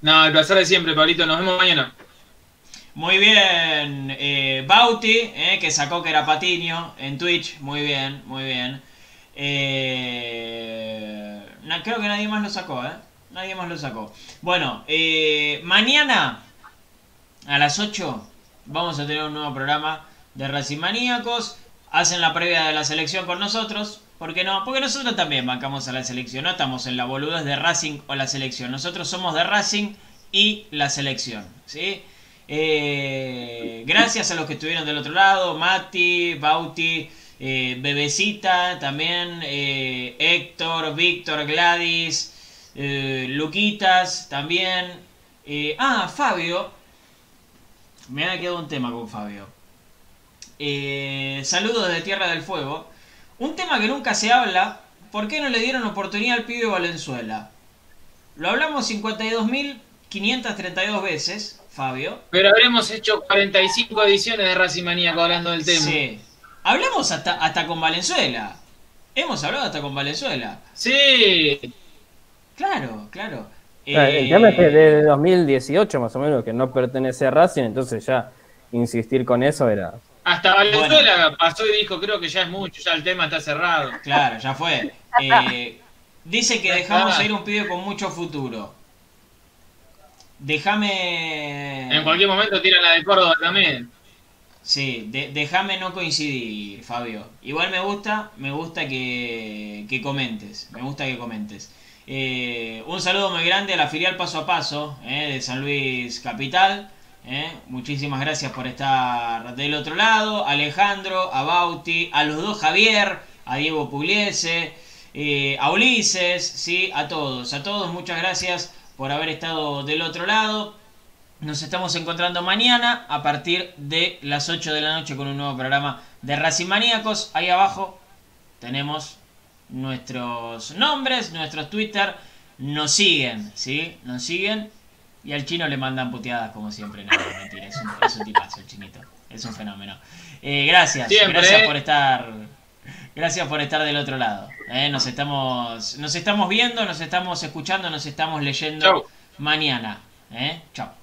No, el placer de siempre, Pablito. Nos vemos mañana. Muy bien, eh, Bauti, eh, que sacó que era Patiño en Twitch, muy bien, muy bien. Eh, creo que nadie más lo sacó, ¿eh? Nadie más lo sacó. Bueno, eh, mañana a las 8 vamos a tener un nuevo programa de Racing Maníacos. Hacen la previa de la selección con nosotros. ¿Por qué no? Porque nosotros también bancamos a la selección. No estamos en la boludez de Racing o la selección. Nosotros somos de Racing y la selección. ¿sí? Eh, gracias a los que estuvieron del otro lado. Mati, Bauti, eh, Bebecita también. eh, Héctor, Víctor, Gladys, Luquitas también. ah, Fabio. Me ha quedado un tema con Fabio. Saludos de Tierra del Fuego. Un tema que nunca se habla. ¿Por qué no le dieron oportunidad al pibe Valenzuela? Lo hablamos 52.532 veces, Fabio. Pero habremos hecho 45 ediciones de Racing Maníaco hablando del tema. Sí. Hablamos hasta, hasta con Valenzuela. Hemos hablado hasta con Valenzuela. Sí. Claro, claro. Eh, El Eh, tema es que desde 2018 más o menos que no pertenece a Racing, entonces ya insistir con eso era... Hasta Valenzuela pasó y dijo, creo que ya es mucho, ya el tema está cerrado. Claro, ya fue. Eh, dice que dejamos ir un pibe con mucho futuro. Déjame. En cualquier momento tiran la de Córdoba también. Sí, de- déjame no coincidir, Fabio. Igual me gusta, me gusta que, que comentes. Me gusta que comentes. Eh, un saludo muy grande a la filial Paso a Paso eh, de San Luis Capital. eh. Muchísimas gracias por estar del otro lado. Alejandro, a Bauti, a los dos Javier, a Diego Pugliese, a Ulises, sí, a todos. A todos, muchas gracias por haber estado del otro lado. Nos estamos encontrando mañana a partir de las 8 de la noche con un nuevo programa de Racing Maníacos. Ahí abajo tenemos nuestros nombres, nuestros Twitter. Nos siguen, ¿sí? Nos siguen. Y al chino le mandan puteadas como siempre. No, mentira, es un, es un tipazo el chinito. Es un fenómeno. Eh, gracias, Siempre, gracias por estar. Gracias por estar del otro lado. ¿eh? Nos estamos, nos estamos viendo, nos estamos escuchando, nos estamos leyendo Chau. mañana. ¿eh? Chao.